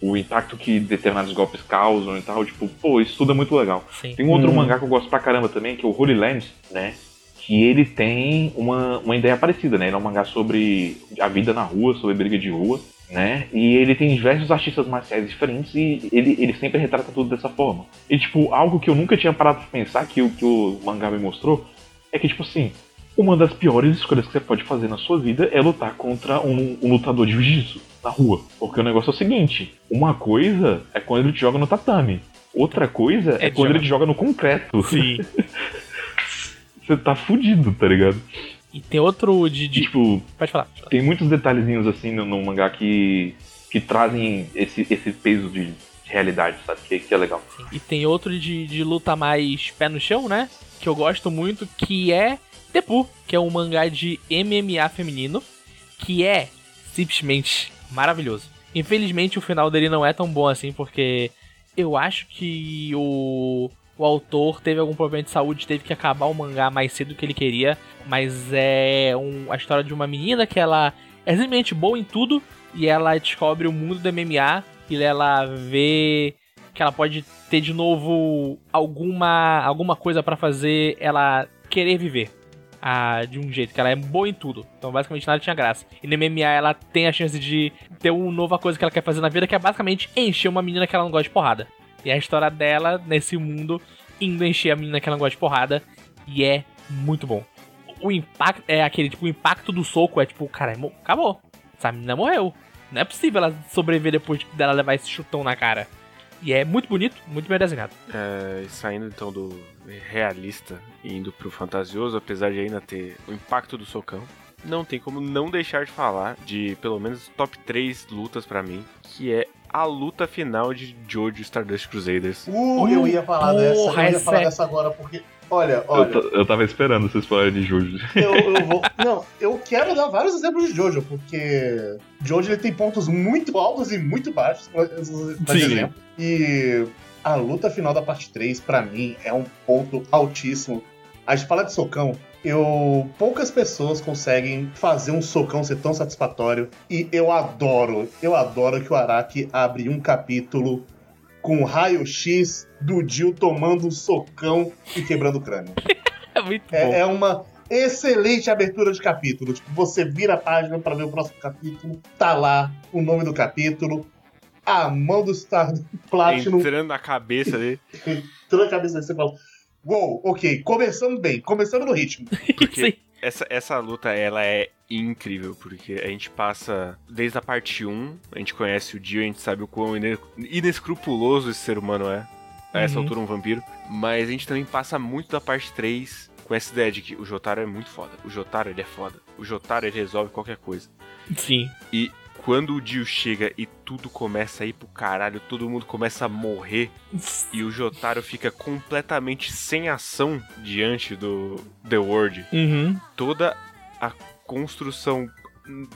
o impacto que determinados golpes causam e tal, tipo, pô, isso tudo é muito legal. Sim. Tem um outro Hum. mangá que eu gosto pra caramba também, que é o Holy Land, né? Que ele tem uma, uma ideia parecida, né? Ele é um mangá sobre a vida na rua, sobre briga de rua, né? E ele tem diversos artistas marciais diferentes e ele, ele sempre retrata tudo dessa forma. E, tipo, algo que eu nunca tinha parado pra pensar, que o que o mangá me mostrou, é que, tipo assim, uma das piores escolhas que você pode fazer na sua vida é lutar contra um, um lutador de jiu-jitsu na rua. Porque o negócio é o seguinte: uma coisa é quando ele te joga no tatame, outra coisa é, É quando joga- ele te joga no concreto. Sim. Você tá fudido, tá ligado? E tem outro de. De... tipo, Pode falar. pode falar. tem muitos detalhezinhos assim no, no mangá que, que trazem esse, esse peso de realidade, sabe? Que, que é legal. E tem outro de, de luta mais pé no chão, né? Que eu gosto muito, que é Tepu, que é um mangá de MMA feminino, que é simplesmente maravilhoso. Infelizmente o final dele não é tão bom assim, porque eu acho que o, o autor teve algum problema de saúde, teve que acabar o mangá mais cedo do que ele queria, mas é um- a história de uma menina que ela é simplesmente boa em tudo e ela descobre o mundo do MMA e ela vê que ela pode ter de novo alguma, alguma coisa pra fazer ela querer viver. Ah, de um jeito, que ela é boa em tudo. Então, basicamente, nada tinha graça. E no MMA, ela tem a chance de ter uma nova coisa que ela quer fazer na vida, que é basicamente encher uma menina que ela não gosta de porrada. E a história dela, nesse mundo, indo encher a menina que ela gosta de porrada. E é muito bom. O impacto é aquele, tipo, o impacto do soco é tipo, cara, mo- acabou. Essa menina morreu. Não é possível ela sobreviver depois dela levar esse chutão na cara. E é muito bonito, muito bem desenhado. É, saindo então do realista e indo pro fantasioso, apesar de ainda ter o impacto do socão, não tem como não deixar de falar de pelo menos top 3 lutas pra mim, que é a luta final de Jojo Stardust Crusaders. Uh, eu ia falar Porra, dessa, eu ia falar é- dessa agora, porque. Olha, Eu, olha, ta- eu tava esperando esse spoiler de Jojo. eu, eu vou. Não, eu quero dar vários exemplos de Jojo, porque Jojo ele tem pontos muito altos e muito baixos, por exemplo. E a luta final da parte 3, pra mim, é um ponto altíssimo. A gente fala de socão. Eu. Poucas pessoas conseguem fazer um socão ser tão satisfatório. E eu adoro, eu adoro que o Araki abre um capítulo com raio-x do Jill tomando um socão e quebrando o crânio. É muito bom. É, é uma excelente abertura de capítulo. Tipo, você vira a página pra ver o próximo capítulo, tá lá o nome do capítulo, a mão do Star Platinum Entrando na cabeça dele. entrou na cabeça dele, você fala. Uou, ok, começando bem, começando no ritmo. Porque essa, essa luta, ela é incrível, porque a gente passa desde a parte 1, a gente conhece o Dio, a gente sabe o quão ine- inescrupuloso esse ser humano é. A essa Uhum. altura, um vampiro. Mas a gente também passa muito da parte 3 com essa ideia de que o Jotaro é muito foda. O Jotaro, ele é foda. O Jotaro, ele resolve qualquer coisa. Sim. E quando o Dio chega e tudo começa a ir pro caralho, todo mundo começa a morrer e o Jotaro fica completamente sem ação diante do The World, Uhum. toda a construção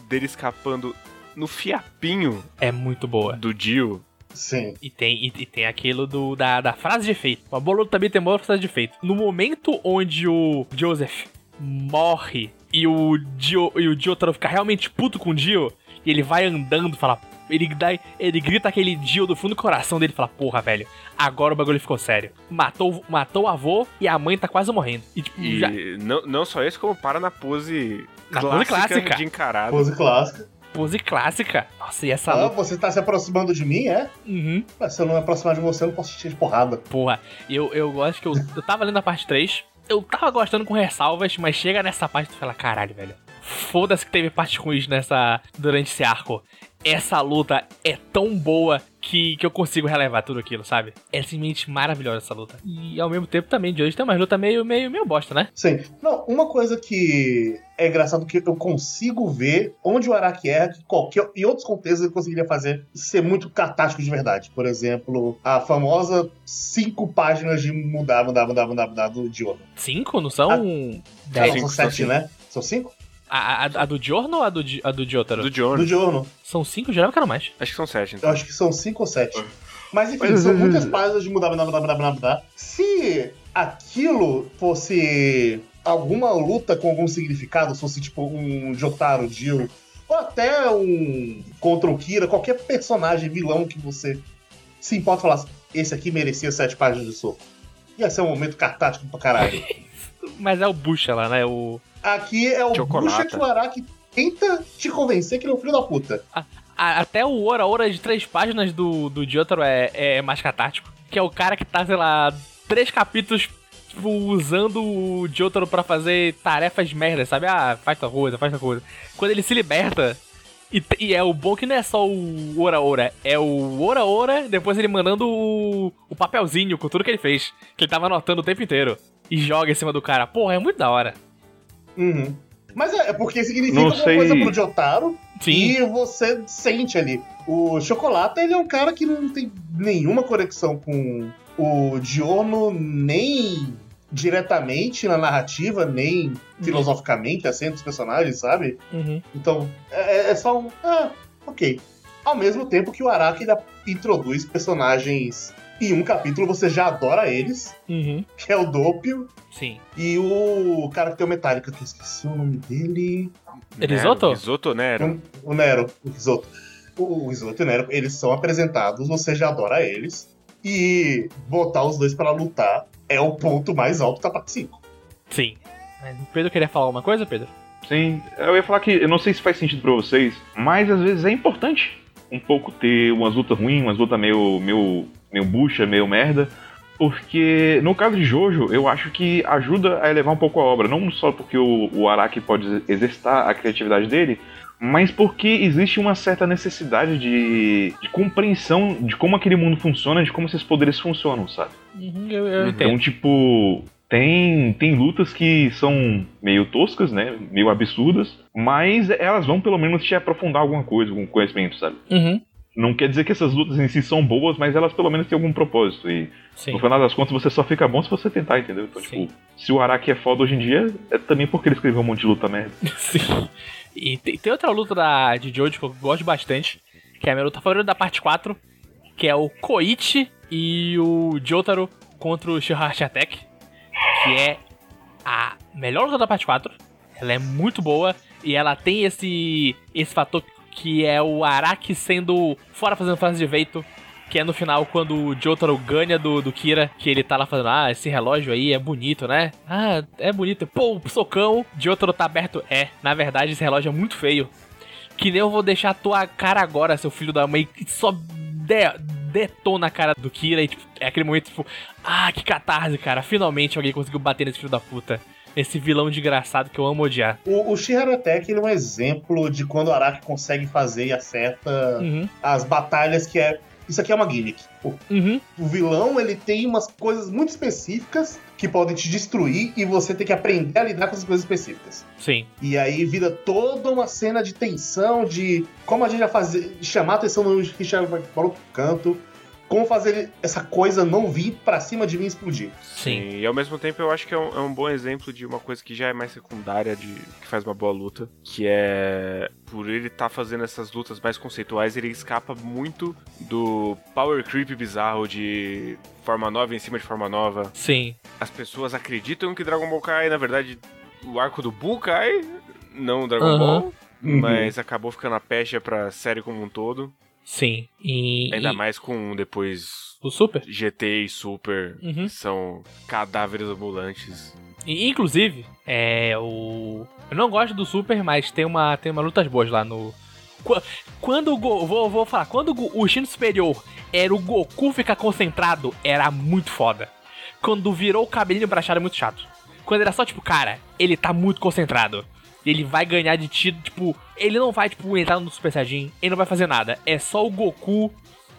dele escapando no fiapinho É muito boa. do Dio. Sim. E tem, e, e tem aquilo do, da, da frase de efeito. Uma boa luta também tem uma boa frase de efeito. No momento onde o Joseph morre e o Dio, e o Jotaro fica realmente puto com o Dio, e ele vai andando, fala. Ele, dá, ele grita aquele Dio do fundo do coração dele e fala: Porra, velho, agora o bagulho ficou sério. Matou, matou o avô e a mãe tá quase morrendo. E tipo, E já, não, não só isso, como para na pose, Na pose clássica. de encarado. Pose clássica. pose clássica. Nossa, e essa Ah, luta. você tá se aproximando de mim, é? Uhum. Mas se eu não me aproximar de você, eu não posso te de porrada. Porra, eu, eu gosto que eu, eu tava lendo a parte 3, eu tava gostando com ressalvas, mas chega nessa parte e tu fala, caralho, velho. Foda-se que teve partes ruins nessa. durante esse arco. Essa luta é tão boa que, que eu consigo relevar tudo aquilo, sabe? É simplesmente maravilhosa essa luta. E ao mesmo tempo também, de hoje tem umas lutas meio, meio, meio bosta, né? Sim. Não, uma coisa que é engraçado que eu consigo ver onde o Araki erra, que qualquer. Em outros contextos ele conseguiria fazer ser muito catástrofe de verdade. Por exemplo, a famosa cinco páginas de mudar, mudar, mudar, mudar, mudar do Diogo. Cinco? Não são Ah, dez? Não, são cinco, são sete, cinco. né? São cinco? A, a, a do Giorno ou a do, a do Jotaro? Do John. Do Diorno. São cinco? Já que eram mais. Acho que são sete, Eu então. acho que são cinco ou sete. Mas enfim, são muitas páginas de mudar, mudar, mudar, mudar, mudar. Se aquilo fosse alguma luta com algum significado, se fosse tipo um Jotaro, Jill, ou até um contra o Kira, qualquer personagem vilão que você se importa e falasse, esse aqui merecia sete páginas de soco. Ia ser um momento catártico pra caralho. Mas é o Bucha lá, né? O, Aqui é o Chocolata. Bucha que o Araki tenta te convencer que ele é um filho da puta. A- até o Ora Ora de três páginas do, do Jotaro é, é mais catártico. Que é o cara que tá, sei lá, três capítulos tipo, usando o Jotaro pra fazer tarefas merda, sabe? Ah, faz tal coisa, faz tal coisa. Quando ele se liberta, e, e é o bom que não é só o Ora Ora, é o Ora Ora, depois ele mandando o, o papelzinho com tudo que ele fez. Que ele tava anotando o tempo inteiro. E joga em cima do cara. Porra, é muito da hora. Uhum. Mas é, é porque significa Não alguma sei. coisa pro Jotaro Sim. E você sente ali. O Chocolate, ele é um cara que não tem nenhuma conexão com o Diorno, nem diretamente na narrativa, nem filosoficamente, assim, entre os personagens, sabe? Uhum. Então, é, é só um. Ah, ok. Ao mesmo tempo que o Araki ainda introduz personagens. Em um capítulo você já adora eles, Uhum. que é o Doppio Sim. e o cara que tem o Metallica, que eu esqueci o nome dele. Risoto? Nero, Risoto, Nero. O Nero, o Risoto. O, o Risoto e o Nero, eles são apresentados, você já adora eles. E botar os dois pra lutar é o ponto mais alto da parte 5. Sim. Mas o Pedro queria falar alguma coisa, Pedro? Sim, eu ia falar que eu não sei se faz sentido pra vocês, mas às vezes é importante um pouco ter umas lutas ruins, umas lutas meio, meio, meio bucha, meio merda. Porque no caso de Jojo, eu acho que ajuda a elevar um pouco a obra. Não só porque o, o Araki pode exercitar a criatividade dele, mas porque existe uma certa necessidade de, de compreensão de como aquele mundo funciona, de como esses poderes funcionam, sabe? Uhum, eu, eu Então, entendo. tipo, tem, tem lutas que são meio toscas, né? Meio absurdas, mas elas vão pelo menos te aprofundar alguma coisa, algum conhecimento, sabe? Uhum, Não quer dizer que essas lutas em si são boas, mas elas pelo menos têm algum propósito. E sim. no final das contas você só fica bom se você tentar, entendeu? Então, Sim. tipo, se o Araki é foda hoje em dia, é também porque ele escreveu um monte de luta merda. Sim. E tem, tem outra luta da, de Jojo que eu gosto bastante, que é a minha luta favorita da parte 4, que é o Koichi e o Jotaro contra o Shihashi Attack, que é a melhor luta da parte 4. Ela é muito boa e ela tem esse esse fator que é o Araki sendo fora fazendo frase de efeito, que é no final quando o Jotaro ganha do, do Kira, que ele tá lá fazendo, ah, esse relógio aí é bonito, né? Ah, é bonito. Pô, socão, Jotaro tá aberto. É, na verdade esse relógio é muito feio. Que nem eu vou deixar a tua cara agora, seu filho da mãe, só de, detona a cara do Kira e tipo, é aquele momento tipo, ah, que catarse, cara. Finalmente alguém conseguiu bater nesse filho da puta. Esse vilão desgraçado que eu amo odiar. O, o Shihara Attack ele é um exemplo de quando o Araki consegue fazer e acerta Uhum, as batalhas que é. Isso aqui é uma gimmick. O, uhum, o vilão ele tem umas coisas muito específicas que podem te destruir e você tem que aprender a lidar com essas coisas específicas. sim. E aí vira toda uma cena de tensão, de como a gente vai fazer, chamar a atenção do Richard falou pro canto, como fazer essa coisa não vir pra cima de mim e explodir. Sim. E ao mesmo tempo eu acho que é um, é um bom exemplo de uma coisa que já é mais secundária, de que faz uma boa luta, que é por ele estar fazendo essas lutas mais conceituais, ele escapa muito do power creep bizarro de forma nova em cima de forma nova. Sim. As pessoas acreditam que Dragon Ball Kai, na verdade, o arco do Buu Kai, não o Dragon Aham. Ball, mas acabou ficando a pecha pra série como um todo. Sim. E, Ainda e mais com depois o Super. GT e Super, Uhum. são cadáveres ambulantes. E, inclusive, é o. Eu não gosto do Super, mas tem uma, tem uma lutas boas lá no. Qu- Quando o Go... vou, vou falar, quando o, Instinto Superior era o Goku ficar concentrado, era muito foda. Quando virou o cabelinho brachado é muito chato. Quando era só tipo, cara, ele tá muito concentrado. Ele vai ganhar de tiro, tipo, ele não vai, tipo, entrar no Super Saiyajin, ele não vai fazer nada. É só o Goku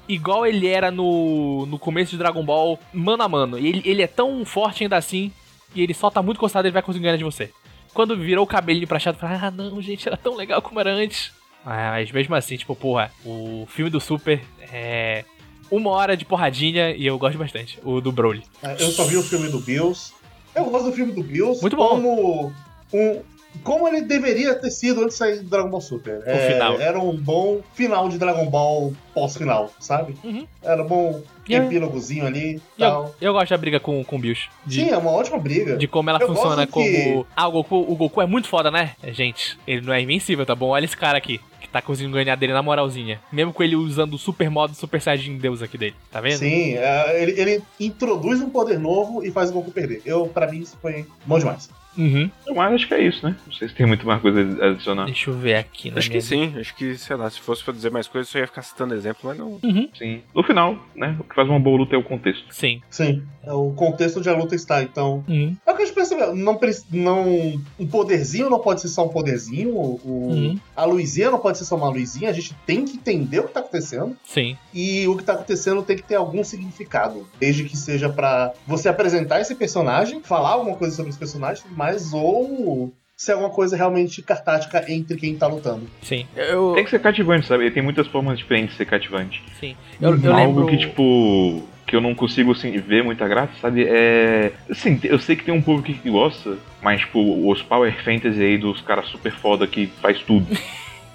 igual ele era no, no começo de Dragon Ball, mano a mano. E ele, ele é tão forte ainda assim, e ele só tá muito concentrado, ele vai conseguir ganhar de você. Quando virou o cabelinho eu falei, ah não, gente, era tão legal como era antes. Ah, Mas mesmo assim, tipo, porra, o filme do Super é uma hora de porradinha e eu gosto bastante. O do Broly. Eu só vi o filme do Bills. Eu gosto do filme do Bills Muito bom. como um. Como ele deveria ter sido antes de sair do Dragon Ball Super. É, final. Era um bom final de Dragon Ball pós-final, sabe? Uhum. Era um bom epílogozinho ali e E eu, tal. eu gosto da briga com, com o Bills. Sim, é uma ótima briga. de como ela Eu funciona que- como. Ah, o Goku, o Goku é muito foda, né? Gente, ele não é invencível, tá bom? Olha esse cara aqui. Que tá conseguindo ganhar dele na moralzinha. Mesmo com ele usando o super modo Super Saiyajin Deus aqui dele. Tá vendo? Sim, é, ele, ele introduz um poder novo e faz o Goku perder. Eu, pra mim, isso foi bom demais. Uhum. Mas acho que é isso, né? Não sei se tem muito mais coisa a adicionar. Deixa eu ver aqui na Acho minha que sim, acho que, sei lá, se fosse pra dizer mais coisas, eu só ia ficar citando exemplo, mas não. Sim. No final, né? O que faz uma boa luta é o contexto. Sim. Sim, é o contexto onde a luta está, então. Uhum. É o que a gente percebeu. Não, não, um poderzinho não pode ser só um poderzinho. O, Uhum. A luzinha não pode ser só uma luzinha. A gente tem que entender o que tá acontecendo. Sim. E o que tá acontecendo tem que ter algum significado. Desde que seja pra você apresentar esse personagem, falar alguma coisa sobre esse personagem, mas ou ser alguma coisa realmente cartática entre quem tá lutando. Sim. Eu, Tem que ser cativante, sabe? Tem muitas formas diferentes de ser cativante. sim. Eu, eu Algo lembro. que, tipo, que eu não consigo assim, ver muita graça, sabe? É. Assim, eu sei que tem um público que gosta, mas, tipo, os Power Fantasy aí dos caras super foda que faz tudo.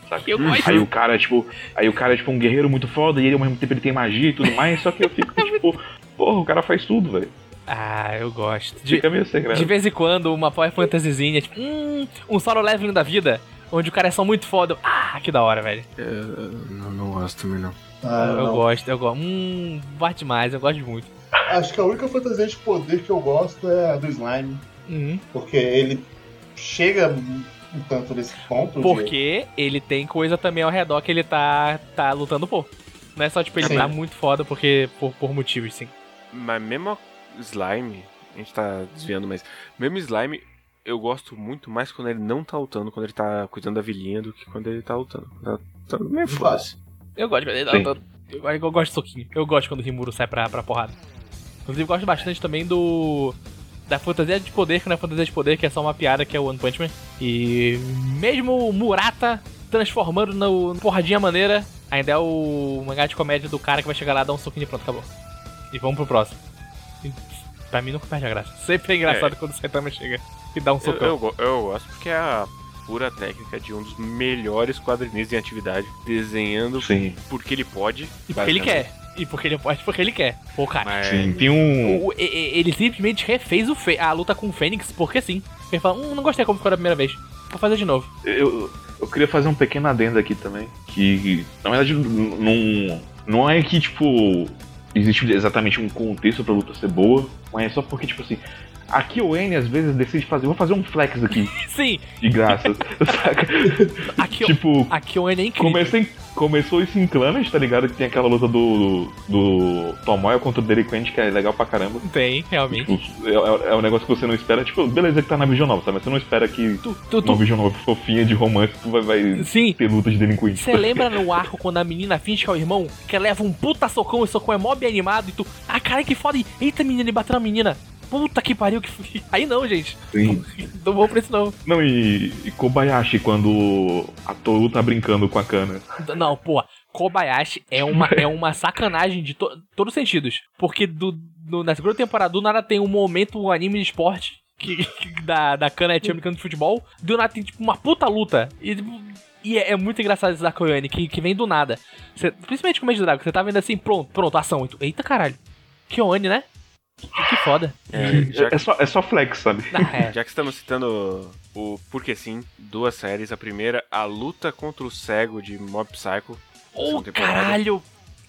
Sabe? Eu gosto. Aí o cara, tipo, aí o cara é tipo um guerreiro muito foda e ele ao mesmo tempo ele tem magia e tudo mais, só que eu fico, tipo, porra, o cara faz tudo, velho. Ah, eu gosto. De, Fica meio sem graça. de vez em quando, uma Power Fantasyzinha, tipo, hum, um solo leveling da vida, onde o cara é só muito foda. Ah, que da hora, velho. Eu não, não gosto também, não. Ah, eu não. gosto, eu gosto. Hum, bate mais, eu gosto muito. Acho que a única fantasia de poder que eu gosto é a do slime. Uhum. Porque ele chega um tanto nesse ponto. de- Porque ele tem coisa também ao redor que ele tá, tá lutando por. Não é só, tipo, ele Sim. tá muito foda porque, por, por motivos, sim. Mas mesmo slime, a gente tá desviando, mas mesmo slime, eu gosto muito mais quando ele não tá lutando, quando ele tá cuidando da vilinha, do que quando ele tá lutando. Tá, tá meio foda-se. Eu gosto lutando. Eu, gosto- eu gosto de soquinho. Eu gosto quando o Rimuru sai pra, pra porrada. Inclusive, eu gosto bastante também do. Da fantasia de poder, que não é fantasia de poder, que é só uma piada, que é o One Punch Man. E mesmo o Murata transformando no no porradinha maneira, ainda é o mangá de comédia do cara que vai chegar lá, dar um soquinho e pronto, acabou. E vamos pro próximo. E, pra mim nunca perde a graça. Sempre é engraçado quando o Saitama chega e dá um Eu, socão. eu, go- eu gosto porque é a pura técnica de um dos melhores quadrinistas em atividade, desenhando Sim. porque ele pode. E porque ele quer. E porque ele pode, porque ele quer. Pô, cara. Mas Sim. Tem um. O- ele simplesmente refez o Fê- a luta com o Fênix, porque sim. Ele fala, hum, não gostei como ficou da primeira vez. Vou fazer de novo. Eu, eu queria fazer um pequeno adendo aqui também. Que, na verdade, não, não é que, tipo, existe exatamente um contexto pra luta ser boa, mas é só porque, tipo assim, aqui o N às vezes decide fazer, vou fazer um flex aqui, Sim, de graça. saca? aqui, tipo, aqui o N é incrível. Começou isso em Clannad, tá ligado? Que tem aquela luta do, do Tomoya contra o Delinquente, que é legal pra caramba. Tem, realmente. Tipo, é, é- é um negócio que você não espera. Tipo, beleza que tá na Vision Nova, tá? Mas você não espera que Tu, tu, uma tu, Vision Nova fofinha de romance tu vai, vai sim, ter luta de delinquente. você lembra no arco quando a menina finge que é o irmão? Que leva um puta socão e o socão é bem animado e tu. Ah, cara, que foda. e- Eita, menina, ele bateu na menina. Puta que pariu. Que... Aí não, gente. Sim. Não vou pra isso não. Não, e, e Kobayashi quando a Toru tá brincando com a Kana. Não, pô, Kobayashi é uma, é uma sacanagem de to- todos os sentidos. Porque do, do- na segunda temporada do nada tem um momento, um anime de esporte. Que, que- da, da Kana é time de futebol. Do nada tem tipo uma puta luta. E, tipo, e é, é muito engraçado esse da Koyane, que, que vem do nada. Cê- principalmente com o Magic Dragon, você tá vendo assim, pronto, pronto, ação. Tu, Eita caralho. Kyoane, né? Que, que foda. é, já, É, só, é só flex, sabe? Ah, é. já que estamos citando o Porque Sim, duas séries. A primeira, a luta contra o cego de Mob Psycho. Temporada, caralho.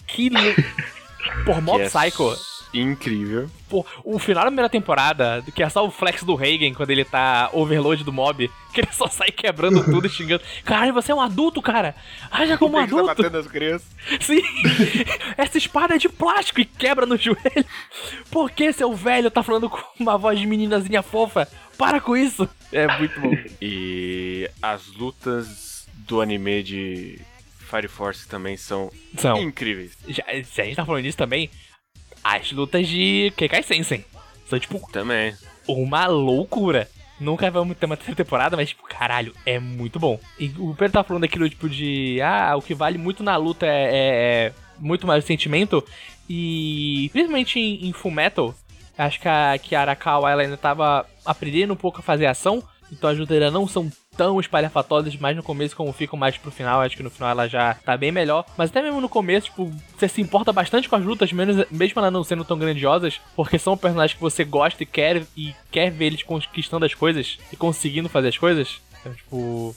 Que. Por Mob que é Psycho. Incrível. Pô, o final da primeira temporada, que é só o flex do Reagan quando ele tá overload do mob, que ele só sai quebrando tudo e xingando. Caralho, você é um adulto, cara! Haja como um tá adulto! matando as crianças? Sim! Essa espada é de plástico e quebra no joelho! Por que seu velho tá falando com uma voz de meninazinha fofa? Para com isso! É muito bom. E as lutas do anime de Fire Force também são São. incríveis. Já, se a gente tá falando disso também, as lutas de Kekai Sensen são tipo Também. uma loucura. Nunca vamos ter uma terceira temporada, mas, tipo, caralho, é muito bom. E o Pedro tá falando daquilo, tipo, de. Ah, o que vale muito na luta é, é- é muito mais o sentimento. E. Principalmente em, em Full Metal, acho que a, que a Arakawa ela ainda tava aprendendo um pouco a fazer ação. Então as lutas não são tão espalhafatosas mais no começo como ficam mais pro final. Acho que no final ela já tá bem melhor. Mas até mesmo no começo, tipo, você se importa bastante com as lutas, menos, mesmo elas não sendo tão grandiosas, porque são personagens que você gosta e quer, e quer ver eles conquistando as coisas e conseguindo fazer as coisas. Então, tipo,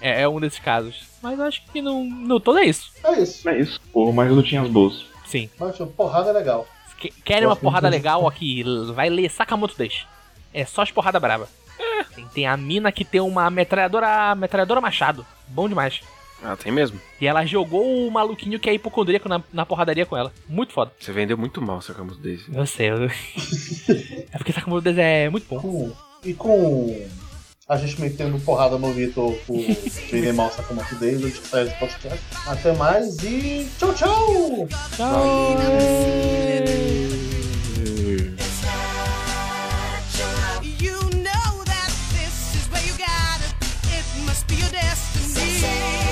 é, é um desses casos. Mas eu acho que no, no todo é isso. É isso. É isso. Por mais lutinhas boas. Sim. Mas porrada legal. Que- Querem uma porrada legal aqui? Vai ler Sakamoto Days. É só as porrada brava. Tem, tem a mina que tem uma metralhadora, metralhadora machado. Bom demais. Ah, tem mesmo. E ela jogou o maluquinho que é hipocondríaco na, na porradaria com ela. Muito foda. Você vendeu muito mal, Sakamoto desse. Eu sei. Eu... é porque Sakamoto Days é muito bom. Com- e com a gente metendo porrada no Vitor por vender mal Sakamoto Days, a gente sai desse podcast. Até mais e tchau, tchau! You your destiny.